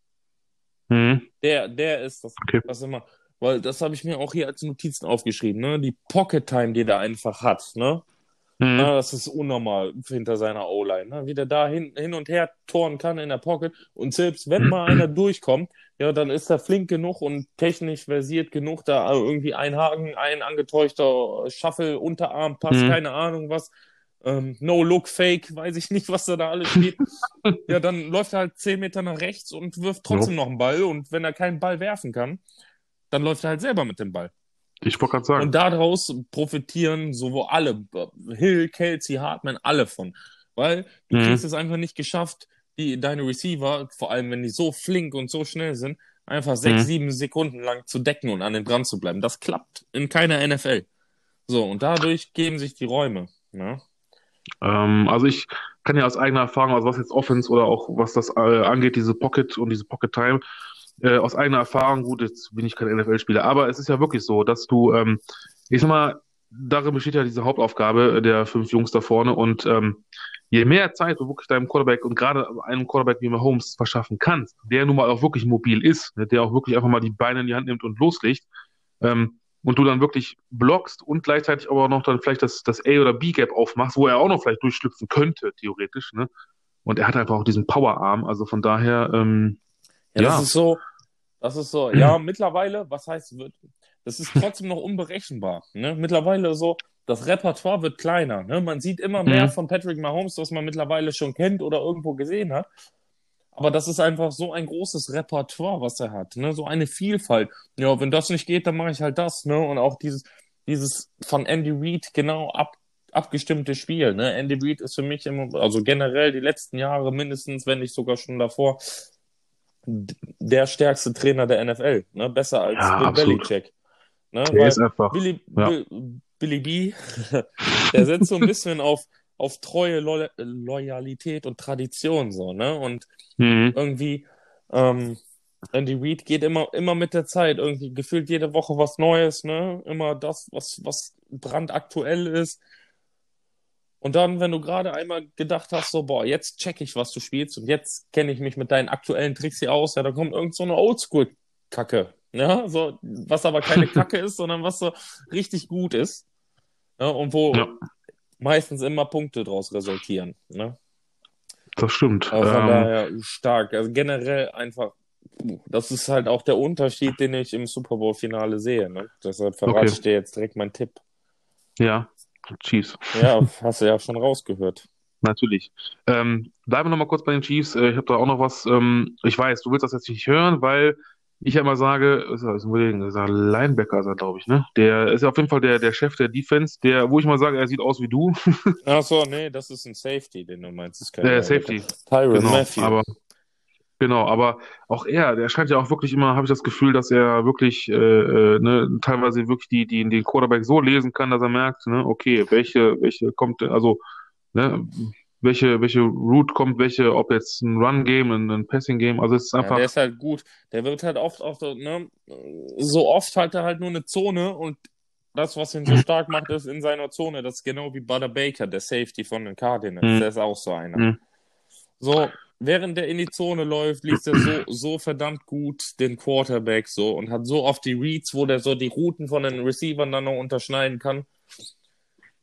Mhm.
Der, der ist das,
Okay.
was immer. Weil das habe ich mir auch hier als Notizen aufgeschrieben, ne? Die Pocket Time, die der einfach hat, ne?
Mhm.
Ja, das ist unnormal hinter seiner O-Line, ne? Wie der da hin, hin und her toren kann in der Pocket. Und selbst wenn mal einer durchkommt, ja, dann ist er flink genug und technisch versiert genug, da irgendwie ein Haken, ein angetäuschter Shuffle, Unterarmpass,
Mhm.
keine Ahnung was. Ähm, no Look Fake, weiß ich nicht, was da da alles steht. ja, dann läuft er halt zehn Meter nach rechts und wirft trotzdem noch einen Ball. Und wenn er keinen Ball werfen kann, dann läuft er halt selber mit dem Ball.
Ich wollte gerade sagen.
Und daraus profitieren sowohl alle, Hill, Kelsey, Hartman, alle von. Weil du
Mhm.
kriegst es einfach nicht geschafft, die, deine Receiver, vor allem wenn die so flink und so schnell sind, einfach sechs,
Mhm.
sieben Sekunden lang zu decken und an den dran zu bleiben. Das klappt in keiner NFL. So, und dadurch geben sich die Räume. Ne?
Ähm, also ich kann ja aus eigener Erfahrung, also was jetzt Offense oder auch was das äh, angeht, diese Pocket und diese Pocket Time, äh, aus eigener Erfahrung, gut, jetzt bin ich kein NFL-Spieler, aber es ist ja wirklich so, dass du, ähm, ich sag mal, darin besteht ja diese Hauptaufgabe der fünf Jungs da vorne und ähm, je mehr Zeit du wirklich deinem Quarterback und gerade einem Quarterback wie Mahomes verschaffen kannst, der nun mal auch wirklich mobil ist, ne, der auch wirklich einfach mal die Beine in die Hand nimmt und loslegt, ähm, und du dann wirklich blockst und gleichzeitig aber noch dann vielleicht das, das A- oder B-Gap aufmachst, wo er auch noch vielleicht durchschlüpfen könnte, theoretisch, ne? Und er hat einfach auch diesen Powerarm, also von daher, ähm,
Ja,
Ja.
das ist so, das ist so, ja, mittlerweile, was heißt, wird, das ist trotzdem noch unberechenbar. Ne? Mittlerweile so, das Repertoire wird kleiner. Ne? Man sieht immer mehr
Mhm.
von Patrick Mahomes, was man mittlerweile schon kennt oder irgendwo gesehen hat. Aber das ist einfach so ein großes Repertoire, was er hat. Ne? So eine Vielfalt. Ja, wenn das nicht geht, dann mache ich halt das. Ne? Und auch dieses, dieses von Andy Reid genau ab, abgestimmte Spiel. Ne? Andy Reid ist für mich immer, also generell die letzten Jahre mindestens, wenn nicht sogar schon davor, der stärkste Trainer der NFL. Ne? Besser als
Ja,
Bill
absolut.
Belichick. Ne?
der
Weil
ist einfach,
Billy,
Ja.
Bill, Billy B, der setzt so ein bisschen auf, auf treue Lo Loyalität und Tradition so, ne? Und
mhm.
irgendwie, ähm, Andy Reid geht immer, immer mit der Zeit, irgendwie gefühlt jede Woche was Neues, ne? Immer das, was, was brandaktuell ist. Und dann, wenn du gerade einmal gedacht hast, so, boah, jetzt check ich, was du spielst und jetzt kenne ich mich mit deinen aktuellen Tricks hier aus, ja, da kommt irgend so eine Oldschool-Kacke. Ja, so, was aber keine Kacke ist, sondern was so richtig gut ist. Ja, und wo
Ja.
meistens immer Punkte draus resultieren. Ne?
das stimmt.
Aber von
Ähm,
daher stark. Also generell einfach, das ist halt auch der Unterschied, den ich im Super Bowl-Finale sehe. Ne? Deshalb verrate
Okay.
ich dir jetzt direkt meinen Tipp.
ja, Chiefs.
Ja, hast du ja schon rausgehört.
Natürlich. Ähm, bleiben wir noch mal kurz bei den Chiefs. Äh, ich habe da auch noch was. Ähm, ich weiß, du willst das jetzt nicht hören, weil ich ja immer sage, ist ist ein er Linebacker, ist er, glaube ich, ne? Der ist ja auf jeden Fall der, der Chef der Defense, der, wo ich mal sage, er sieht aus wie du.
Ach so, nee, das ist ein Safety, den du meinst. Das ist kein
Der. Safety.
Tyron
Genau.
Matthew.
Aber Genau, aber auch er, der scheint ja auch wirklich immer, habe ich das Gefühl, dass er wirklich äh, äh, ne, teilweise wirklich die, die, den Quarterback so lesen kann, dass er merkt, ne, okay, welche, welche kommt, also, ne, welche, welche Route kommt, welche, ob jetzt ein Run-Game, ein, ein Passing-Game, also es ist
Ja,
einfach,
der ist halt gut. Der wird halt oft auch so, ne, so oft halt er halt nur eine Zone und das, was ihn so stark macht, ist in seiner Zone. Das ist genau wie Butter Baker, der Safety von den Cardinals.
Mhm.
Der ist auch so einer.
Mhm.
So, während der in die Zone läuft, liest er so, so verdammt gut den Quarterback so und hat so oft die Reads, wo der so die Routen von den Receivern dann noch unterschneiden kann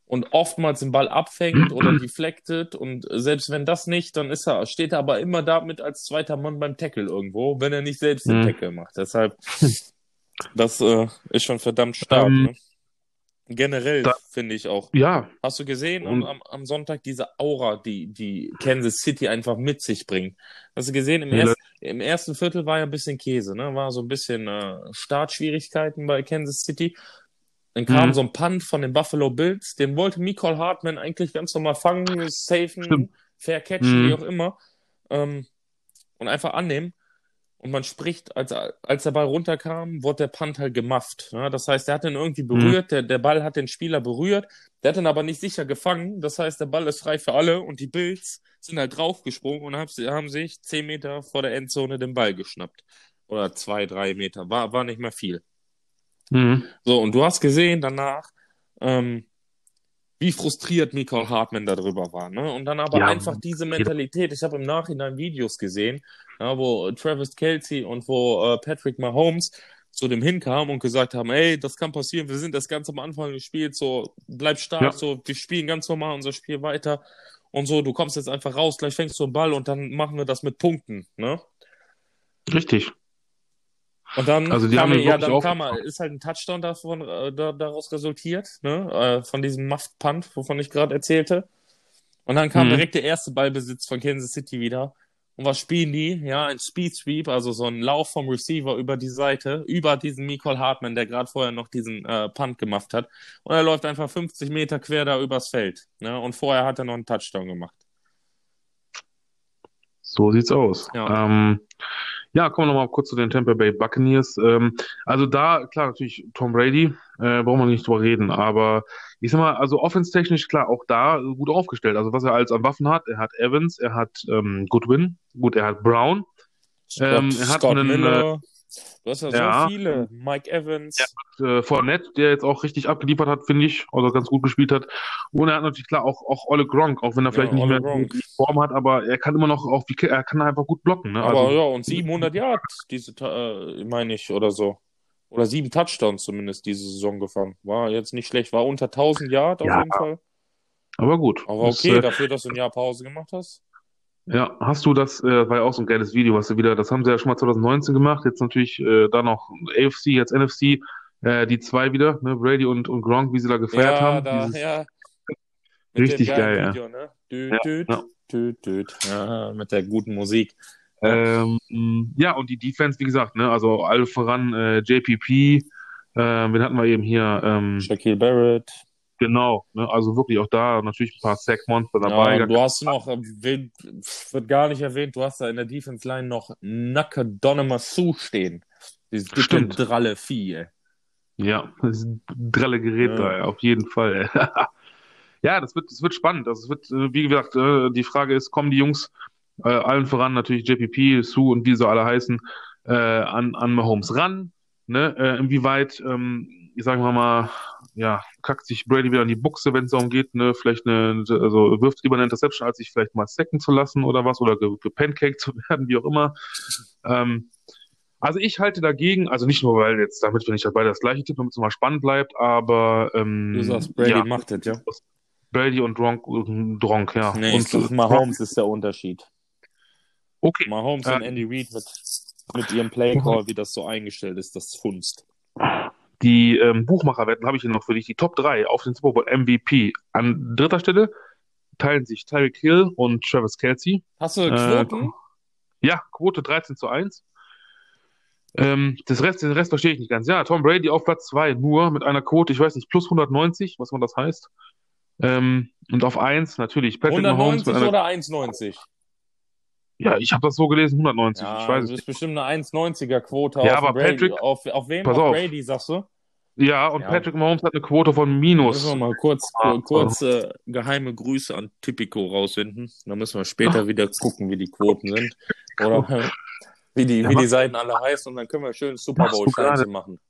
und oftmals den Ball abfängt oder deflected und selbst wenn das nicht, dann ist er, steht er aber immer damit als zweiter Mann beim Tackle irgendwo, wenn er nicht selbst den
Mhm.
Tackle macht. Deshalb, das äh, ist schon verdammt stark.
Ähm,
ne? Generell finde ich auch.
ja,
Hast du gesehen am,
Und-
am, am Sonntag diese Aura, die, die Kansas City einfach mit sich bringt? Hast du gesehen, im, erst, im ersten Viertel war ja ein bisschen Käse, ne? War so ein bisschen äh, Startschwierigkeiten bei Kansas City. Dann kam
Mhm.
so ein Punt von den Buffalo Bills, den wollte Nicole Hartman eigentlich ganz normal fangen, safen,
Stimmt.
fair catchen,
Mhm.
wie auch immer. Ähm, und einfach annehmen. Und man spricht, als, als der Ball runterkam, wurde der Punt halt gemufft. Ne? Das heißt, der hat den irgendwie berührt, der, der Ball hat den Spieler berührt, der hat ihn aber nicht sicher gefangen. Das heißt, der Ball ist frei für alle und die Bills sind halt draufgesprungen und haben, haben sich zehn Meter vor der Endzone den Ball geschnappt. Oder zwei, drei Meter. War, war nicht mehr viel.
mhm.
So, und du hast gesehen danach, ähm, wie frustriert Nicole Hartman darüber war. Ne? Und dann aber
Ja,
einfach diese Mentalität. Ich habe im Nachhinein Videos gesehen, ja, wo Travis Kelsey und wo äh, Patrick Mahomes zu dem hinkamen und gesagt haben, ey, das kann passieren, wir sind das ganz am Anfang des Spiels, so, bleib stark,
Ja.
so, wir spielen ganz normal unser Spiel weiter und so, du kommst jetzt einfach raus, gleich fängst du den Ball und dann machen wir das mit Punkten, ne?
richtig.
Und dann
Also die
kam,
haben
ja, dann kam, ist halt ein Touchdown davon, äh, da, daraus resultiert, ne? Äh, von diesem Muffed Punt, wovon ich gerade erzählte. Und dann kam
Mhm.
direkt der erste Ballbesitz von Kansas City wieder. Und was spielen die? Ja, ein Speed Sweep, also so ein Lauf vom Receiver über die Seite, über diesen Nicole Hartman, der gerade vorher noch diesen äh, Punt gemacht hat. Und er läuft einfach 50 Meter quer da übers Feld. Ne? Und vorher hat er noch einen Touchdown gemacht.
So sieht's aus.
Ja.
Ähm, ja, kommen wir nochmal kurz zu den Tampa Bay Buccaneers. Ähm, also da, klar, natürlich Tom Brady, äh, brauchen wir nicht drüber reden, aber ich sag mal, also offense-technisch, klar, auch da gut aufgestellt. Also was er als an Waffen hat, er hat Evans, er hat ähm, Goodwin, gut, er hat Brown, Ähm, er hat
Scott
einen,
Miller. Du hast ja,
ja.
so viele. Mike Evans.
äh, Fournette, der jetzt auch richtig abgeliefert hat, finde ich, also ganz gut gespielt hat. Und er hat natürlich klar auch, auch Olle Gronk, auch wenn er vielleicht nicht
Olle
mehr
Gronk.
die Form hat, aber er kann immer noch auch, er kann einfach gut blocken, ne?
Aber
Also,
ja, und 700 Yards, diese, äh, meine ich, oder so. Oder sieben Touchdowns zumindest diese Saison gefangen. War jetzt nicht schlecht. War unter 1000 Yard auf
Ja.
jeden Fall.
aber gut.
Aber
Das,
okay,
äh,
dafür, dass du ein Jahr Pause gemacht hast.
Ja, hast du das, äh, war ja auch so ein geiles Video, was du wieder, das haben sie ja schon mal 2019 gemacht, jetzt natürlich äh, da noch AFC, jetzt NFC, äh, die zwei wieder, ne, Brady und, und Gronk, wie sie da gefeiert
ja,
haben.
da,
Dieses,
ja.
Richtig geil, ja.
Video, ne? Düt,
Ja,
düt,
ja.
düt, düt. Ja, mit der guten Musik.
ähm, ja, und die Defense, wie gesagt, ne, also alle voran äh, JPP, äh, wen hatten wir eben hier, ähm,
Shaquille Barrett.
Genau, ne, also wirklich auch da natürlich ein paar Sack-Monster dabei.
Ja, du hast noch, äh, wen, wird gar nicht erwähnt, du hast da in der Defense Line noch Naka Donamasu stehen. Dieses dicke
Stimmt.
dralle Vieh, ey.
Ja, das ist ein drelle Gerät
Ja.
da, ja, auf jeden Fall. Ja, das wird, das wird spannend. Also es wird, äh, wie gesagt, äh, die Frage ist, kommen die Jungs, äh, allen voran natürlich JPP, Sue und wie sie alle heißen, äh, an, an Mahomes ran? Ne? Äh, inwieweit, ähm, ich sage mal ja, kackt sich Brady wieder an die Buchse, wenn es darum geht, ne, vielleicht eine, also wirft lieber eine Interception, als sich vielleicht mal sacken zu lassen oder was, oder ge- gepancaked zu werden, wie auch immer. Ähm, also ich halte dagegen, also nicht nur, weil jetzt, damit wir nicht beide das gleiche tippen, damit es mal spannend bleibt, aber ähm,
Du sagst, Brady
ja,
macht das, ja?
Brady und Dronk, äh, Dronk ja.
Nee,
und,
sag, Mahomes ist der Unterschied.
Okay,
Mahomes
Äh,
und Andy Reid mit, mit ihrem Playcall, wie das so eingestellt ist, das Funst.
Die ähm, Buchmacherwetten habe ich hier noch für dich. Die Top 3 auf den Super Bowl MVP. An dritter Stelle teilen sich Tyreek Hill und Travis Kelsey.
Hast du
Äh,
Quoten?
Ja, Quote 13 zu 1. Ähm, das Rest, den Rest verstehe ich nicht ganz. Ja, Tom Brady auf Platz 2, nur mit einer Quote, ich weiß nicht, plus 190, was man das heißt. Ähm, und auf 1 natürlich Patrick Mahomes
190
mit einer
oder 1,90?
Ja, ich habe das so gelesen, 190.
Ja,
ich weiß
das
es
ist
nicht.
bestimmt eine 1,90er Quote
Ja,
auf
aber
Brady.
Patrick-
auf, auf wem?
Pass
auf
auf.
Brady, sagst du?
Ja, und
Ja.
Patrick Mahomes hat eine Quote von
Müssen
minus.
wir mal kurz,
Ah,
kurz äh, geheime Grüße an Tipico raussenden. Dann müssen wir später wieder gucken, wie die Quoten sind. Oder äh, wie die,
Ja,
wie die Seiten alle heißen. Und dann können wir schön Super Bowl? Steinchen machen.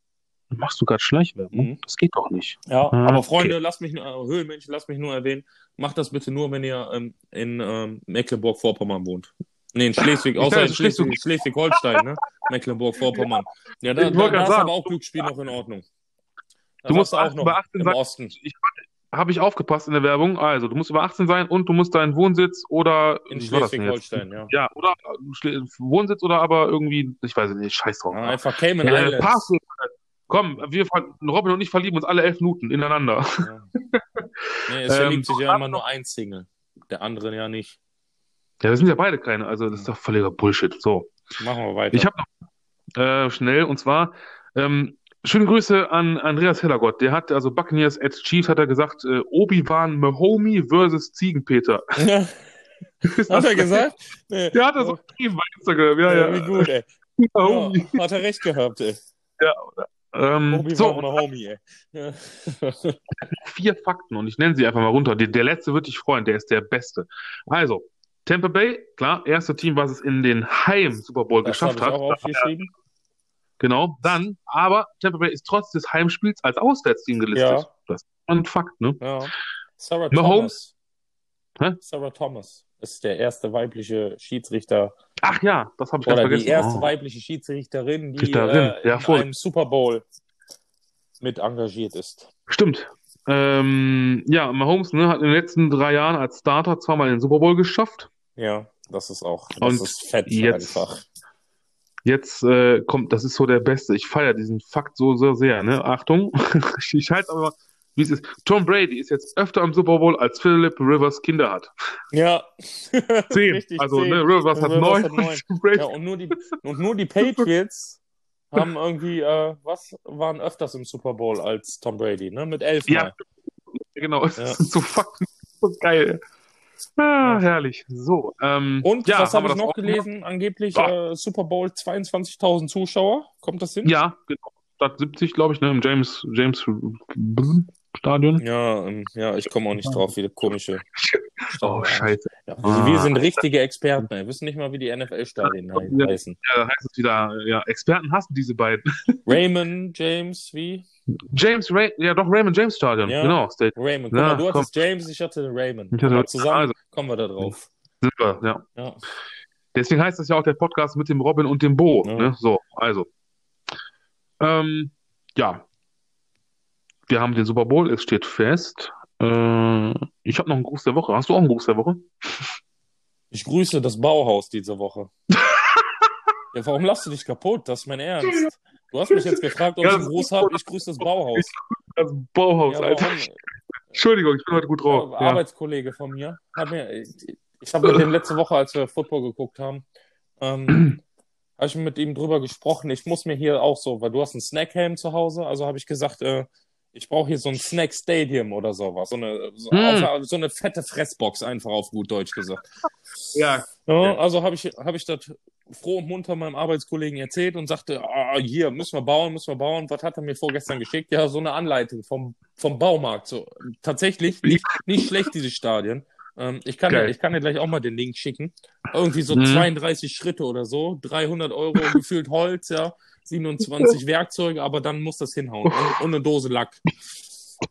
Machst du gerade Schleichwerbung?
Mhm.
Das geht doch nicht.
Ja,
Ah,
aber
okay.
Freunde, lasst mich nur, äh, Höhlenmenschen, lasst mich nur erwähnen. Macht das bitte nur, wenn ihr ähm, in ähm, Mecklenburg-Vorpommern wohnt. Nee, in Schleswig, außer in
Schleswig-
Schleswig- Schleswig-Holstein, ne? Mecklenburg-Vorpommern. Ja, da, da, da ist aber auch Glücksspiel noch in Ordnung. Da
Du musst
sagst auch noch
über 18
im
sein.
Osten.
Habe ich aufgepasst in der Werbung. Also, du musst über 18 sein und du musst deinen Wohnsitz oder
In? Schleswig-Holstein, ja.
Ja, oder Wohnsitz oder aber irgendwie, ich weiß nicht, scheiß drauf.
ja. Einfach Cayman
Äh,
Islands.
Pass. Komm, wir, Robin und ich verlieben uns alle elf Minuten ineinander.
Ja. Nee, es
Ähm,
verliebt sich ja immer nur ein Single. Der andere ja nicht.
Ja, wir sind ja beide keine, also das ist doch völliger Bullshit. So,
Machen wir weiter.
ich habe noch äh, schnell und zwar ähm, schöne Grüße an Andreas Hellergott. Der hat also Buccaneers at Chiefs hat er gesagt äh, Obi-Wan Mahomey versus Ziegenpeter.
Hat er gesagt? Nee.
Der hat das so geschrieben bei Instagram. Ja,
Ja,
ja.
wie gut, ey.
Mahomey.
Ja, hat er recht gehabt, ey.
Ähm,
Obi
so,
war ohne Homie, ey. Ja.
vier Fakten und ich nenne sie einfach mal runter. Der, der letzte wird dich freuen, der ist der beste. Also, Tampa Bay, klar, erste Team, was es in den Heim Super Bowl geschafft
ich auch
hat.
aufgeschrieben.
Genau, dann, aber Tampa Bay ist trotz des Heimspiels als Auswärtsteam gelistet.
Ja.
Das ist ein Fakt, ne?
Ja. Sarah
Mahomes.
Thomas.
Hä?
Sarah Thomas ist der erste weibliche Schiedsrichter
Ach ja, das habe ich ganz
oder
vergessen.
die erste
Oh.
weibliche Schiedsrichterin, die
Richterin,
äh,
ja,
in
voll.
einem Super Bowl mit engagiert ist.
Stimmt. Ähm, ja, Mahomes ne, hat in den letzten drei Jahren als Starter zweimal den Super Bowl geschafft.
Ja, das ist auch, das
Und
ist fett
jetzt-
einfach.
Jetzt äh, kommt, das ist so der Beste. Ich feiere diesen Fakt so, so sehr. Ne? Achtung, ich halte aber, wie es ist. Tom Brady ist jetzt öfter am Super Bowl, als Philip Rivers Kinder hat.
Ja.
Zehn.
Richtig,
also
zehn.
Ne, Rivers hat
Rivers
neun.
hat neun. Ja, und nur die, und nur die Patriots haben irgendwie, äh, was, waren öfters im Super Bowl als Tom Brady, ne? Mit elf
Ja. Genau,
Ja.
ist so fucking so geil. Ah, herrlich. So, ähm,
Und
ja,
was
haben
habe
wir
ich noch
auch gemacht?
gelesen? Angeblich äh, Super Bowl 22.000 Zuschauer. Kommt das hin?
Ja, genau. Statt 70, glaube ich, ne, im James, James Stadion.
Ja, ähm, ja, ich komme auch nicht drauf, wie der komische.
Oh, scheiße.
Ja,
Ah.
wir sind richtige Experten. Wir wissen nicht mal, wie die NFL-Stadien heißen.
Ja, da heißt es wieder, ja, Experten hassen diese beiden.
Raymond, James, wie?
James Ray, ja doch, Raymond James Stadion,
Ja.
genau, State.
Raymond. Guck
Ja,
mal, du
komm.
hattest James, ich hatte Raymond.
Ich hatte-
zusammen
also.
kommen wir da drauf.
Wir, ja.
Ja.
Deswegen heißt das ja auch der Podcast mit dem Robin und dem Bo.
Ja.
Ne? So, also. Ähm, ja. Wir haben den Super Bowl, es steht fest. Äh, ich habe noch einen Gruß der Woche. Hast du auch einen Gruß der Woche?
Ich grüße das Bauhaus diese Woche. ja, warum lachst du dich kaputt? Das ist mein Ernst. Du hast mich jetzt gefragt, ob
Ja,
ich einen Gruß habe. Ich grüße das Bauhaus.
Das Bauhaus,
Ja,
Alter. Entschuldigung, ich bin heute gut drauf.
Ja. Arbeitskollege von mir mir, ich habe mit dem letzte Woche, als wir Football geguckt haben, ähm, habe ich mit ihm drüber gesprochen. Ich muss mir hier auch so, weil du hast einen Snackhelm zu Hause, also habe ich gesagt, äh, ich brauche hier so ein Snack Stadium oder sowas, so eine, so,
Hm.
auf, so eine fette Fressbox einfach auf gut Deutsch gesagt.
ja.
Ja, also habe ich, habe ich das froh und munter meinem Arbeitskollegen erzählt und sagte, ah, hier, müssen wir bauen, müssen wir bauen. Was hat er mir vorgestern geschickt? Ja, so eine Anleitung vom, vom Baumarkt. So, tatsächlich nicht, nicht schlecht, diese Stadien. Ähm, ich, kann dir, ich kann dir gleich auch mal den Link schicken. Irgendwie so
Mhm.
32 Schritte oder so, 300 Euro gefühlt Holz, ja, 27 Werkzeuge, aber dann muss das hinhauen. Und, und eine Dose Lack.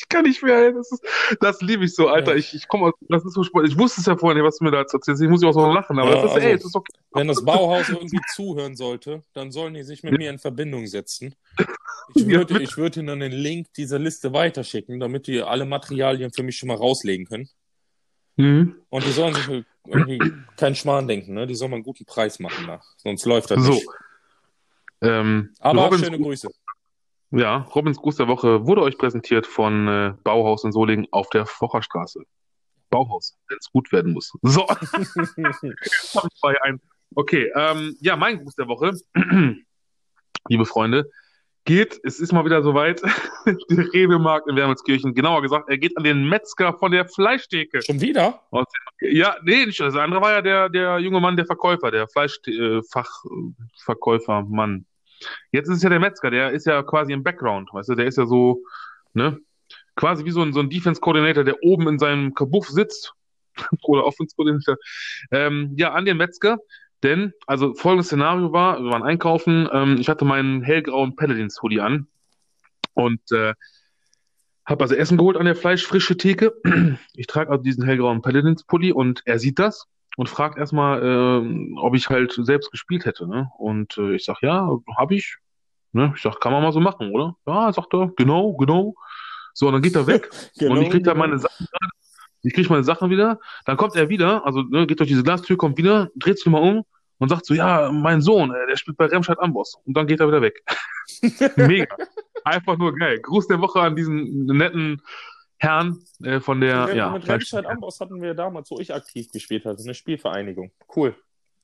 Ich kann nicht mehr, das, ist, das liebe ich so, Alter.
Ja.
Ich, ich komme aus, das ist so spannend. Ich wusste es ja vorhin, was du mir da jetzt erzählst. Ich muss ja auch so lachen, aber
Ja,
das ist,
also-
ey, es ist okay.
Wenn das Bauhaus irgendwie zuhören sollte, dann sollen die sich mit mir in Verbindung setzen. Ich würde, ich würde ihnen den Link dieser Liste weiterschicken, damit die alle Materialien für mich schon mal rauslegen können.
Mhm.
Und die sollen sich irgendwie keinen Schmarrn denken, ne? Die sollen mal einen guten Preis machen, da. sonst läuft das
So.
nicht.
Ähm,
Aber
Robins,
schöne Grüße.
Ja, Robins Gruß der Woche wurde euch präsentiert von äh, Bauhaus in Solingen auf der Focherstraße. Bauhaus, wenn es gut werden muss. So. Okay, ähm, ja, mein Gruß der Woche, liebe Freunde, geht, es ist mal wieder soweit, der Rewe-Markt in Wermelskirchen, genauer gesagt, er geht an den Metzger von der Fleischtheke.
Schon wieder?
Aus ja, nee, nicht, das andere war ja der, der junge Mann, der Verkäufer, der Fleischfachverkäufer, Mann. Jetzt ist es ja der Metzger, der ist ja quasi im Background, weißt du, der ist ja so, ne, quasi wie so ein, so ein Defense-Coordinator, der oben in seinem Kabuff sitzt, oder Offense-Coordinator, ähm, ja, an den Metzger, denn, also folgendes Szenario war, wir waren einkaufen, ähm, ich hatte meinen hellgrauen Paladins-Hoodie an und äh, habe also Essen geholt an der fleischfrische Theke. Ich trage also diesen hellgrauen Paladins-Pulli und er sieht das und fragt erstmal, äh, ob ich halt selbst gespielt hätte. Ne? Und äh, ich sag, ja, habe ich. Ne? Ich sag, kann man mal so machen, oder? Ja, sagt er, genau, genau. So, und dann geht er weg
Genau,
und ich krieg da
genau.
meine Sachen ich krieg meine Sachen wieder, dann kommt er wieder, also ne, geht durch diese Glastür, kommt wieder, dreht sich mal um und sagt so, ja, mein Sohn, äh, der spielt bei Remscheid Amboss. Und dann geht er wieder weg. Mega. Einfach nur geil. Gruß der Woche an diesen netten Herrn äh, von der,
mit
ja,
mit Remscheid Amboss hatten wir damals, wo ich aktiv gespielt hatte, eine Spielvereinigung. Cool.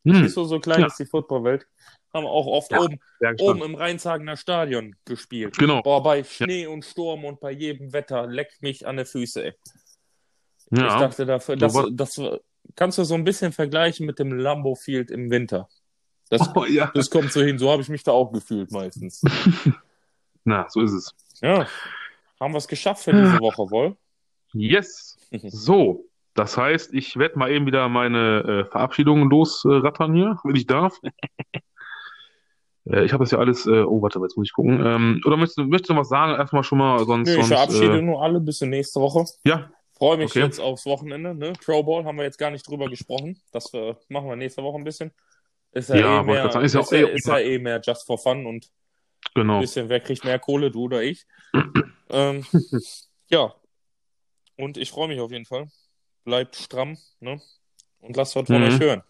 Hm,
Siehst du, so klein
Ja.
ist die Footballwelt. Haben wir auch oft
Ja.
oben, oben im Rheinzagener Stadion gespielt.
Genau.
Boah, bei Schnee und Sturm und bei jedem Wetter leckt mich an die Füße, ey. Ich
Ja,
dachte dafür,
So
das,
war-
das kannst du so ein bisschen vergleichen mit dem Lambo Field im Winter. Das,
oh, ja.
das kommt so hin, so habe ich mich da auch gefühlt meistens.
Na, so ist es.
Ja, haben wir es geschafft für diese Woche, wohl?
Yes. So, das heißt, ich werde mal eben wieder meine äh, Verabschiedungen losrattern hier, wenn ich darf. äh, ich habe das ja alles, äh, oh, warte, jetzt muss ich gucken. Ähm, oder möchtest du, möchtest du was sagen? Erstmal schon mal, sonst,
Nö, ich
sonst
verabschiede
äh,
nur alle bis zur nächste Woche.
ja,
Freue mich
Okay.
jetzt aufs Wochenende. Ne? Pro Bowl haben wir jetzt gar nicht drüber gesprochen. Das äh, machen wir nächste Woche ein bisschen. Ist ja,
Ja,
eh mehr,
sagen, ist ja
ist, ja,
eh-
ist ja eh mehr just for fun und ein
genau.
bisschen, wer kriegt mehr Kohle, du oder ich. ähm, ja. Und ich freue mich auf jeden Fall. Bleibt stramm, ne? Und lasst was von
Mhm.
euch hören.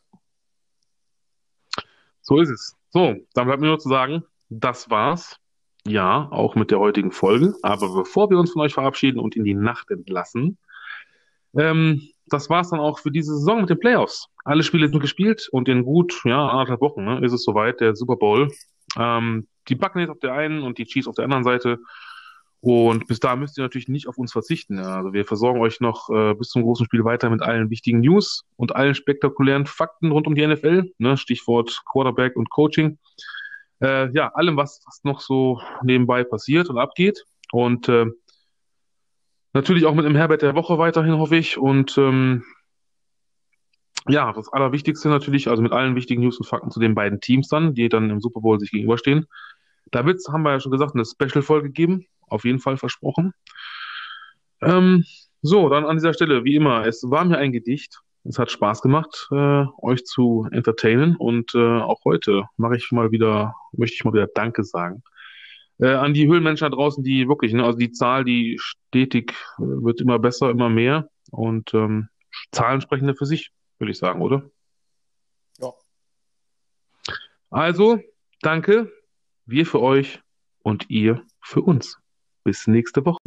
So ist es. So, dann bleibt mir nur zu sagen, das war's. Ja, auch mit der heutigen Folge. Aber bevor wir uns von euch verabschieden und in die Nacht entlassen, ähm, das war's dann auch für diese Saison mit den Playoffs. Alle Spiele sind gespielt und in gut, ja, anderthalb Wochen, ne, ist es soweit, der Super Bowl. Ähm, die Buccaneers auf der einen und die Chiefs auf der anderen Seite. Und bis da müsst ihr natürlich nicht auf uns verzichten. Also wir versorgen euch noch äh, bis zum großen Spiel weiter mit allen wichtigen News und allen spektakulären Fakten rund um die NFL. Ne? Stichwort Quarterback und Coaching. Äh, ja, allem, was, was noch so nebenbei passiert und abgeht. Und äh, natürlich auch mit dem Herbert der Woche weiterhin, hoffe ich. Und ähm, ja, das Allerwichtigste natürlich, also mit allen wichtigen News und Fakten zu den beiden Teams dann, die dann im Super Bowl sich gegenüberstehen. Da wird's, haben wir ja schon gesagt, eine Special-Folge geben. Auf jeden Fall versprochen. Ähm, so, dann an dieser Stelle, wie immer, es war mir ein Gedicht. Es hat Spaß gemacht, äh, euch zu entertainen. Und äh, auch heute mache ich mal wieder, möchte ich mal wieder Danke sagen. Äh, an die Höhlenmenschen da draußen, die wirklich, ne, also die Zahl, die stetig äh, wird immer besser, immer mehr. Und ähm, Zahlen sprechen ja für sich, würde ich sagen, oder?
Ja.
Also, danke. Wir für euch und ihr für uns. Bis nächste Woche.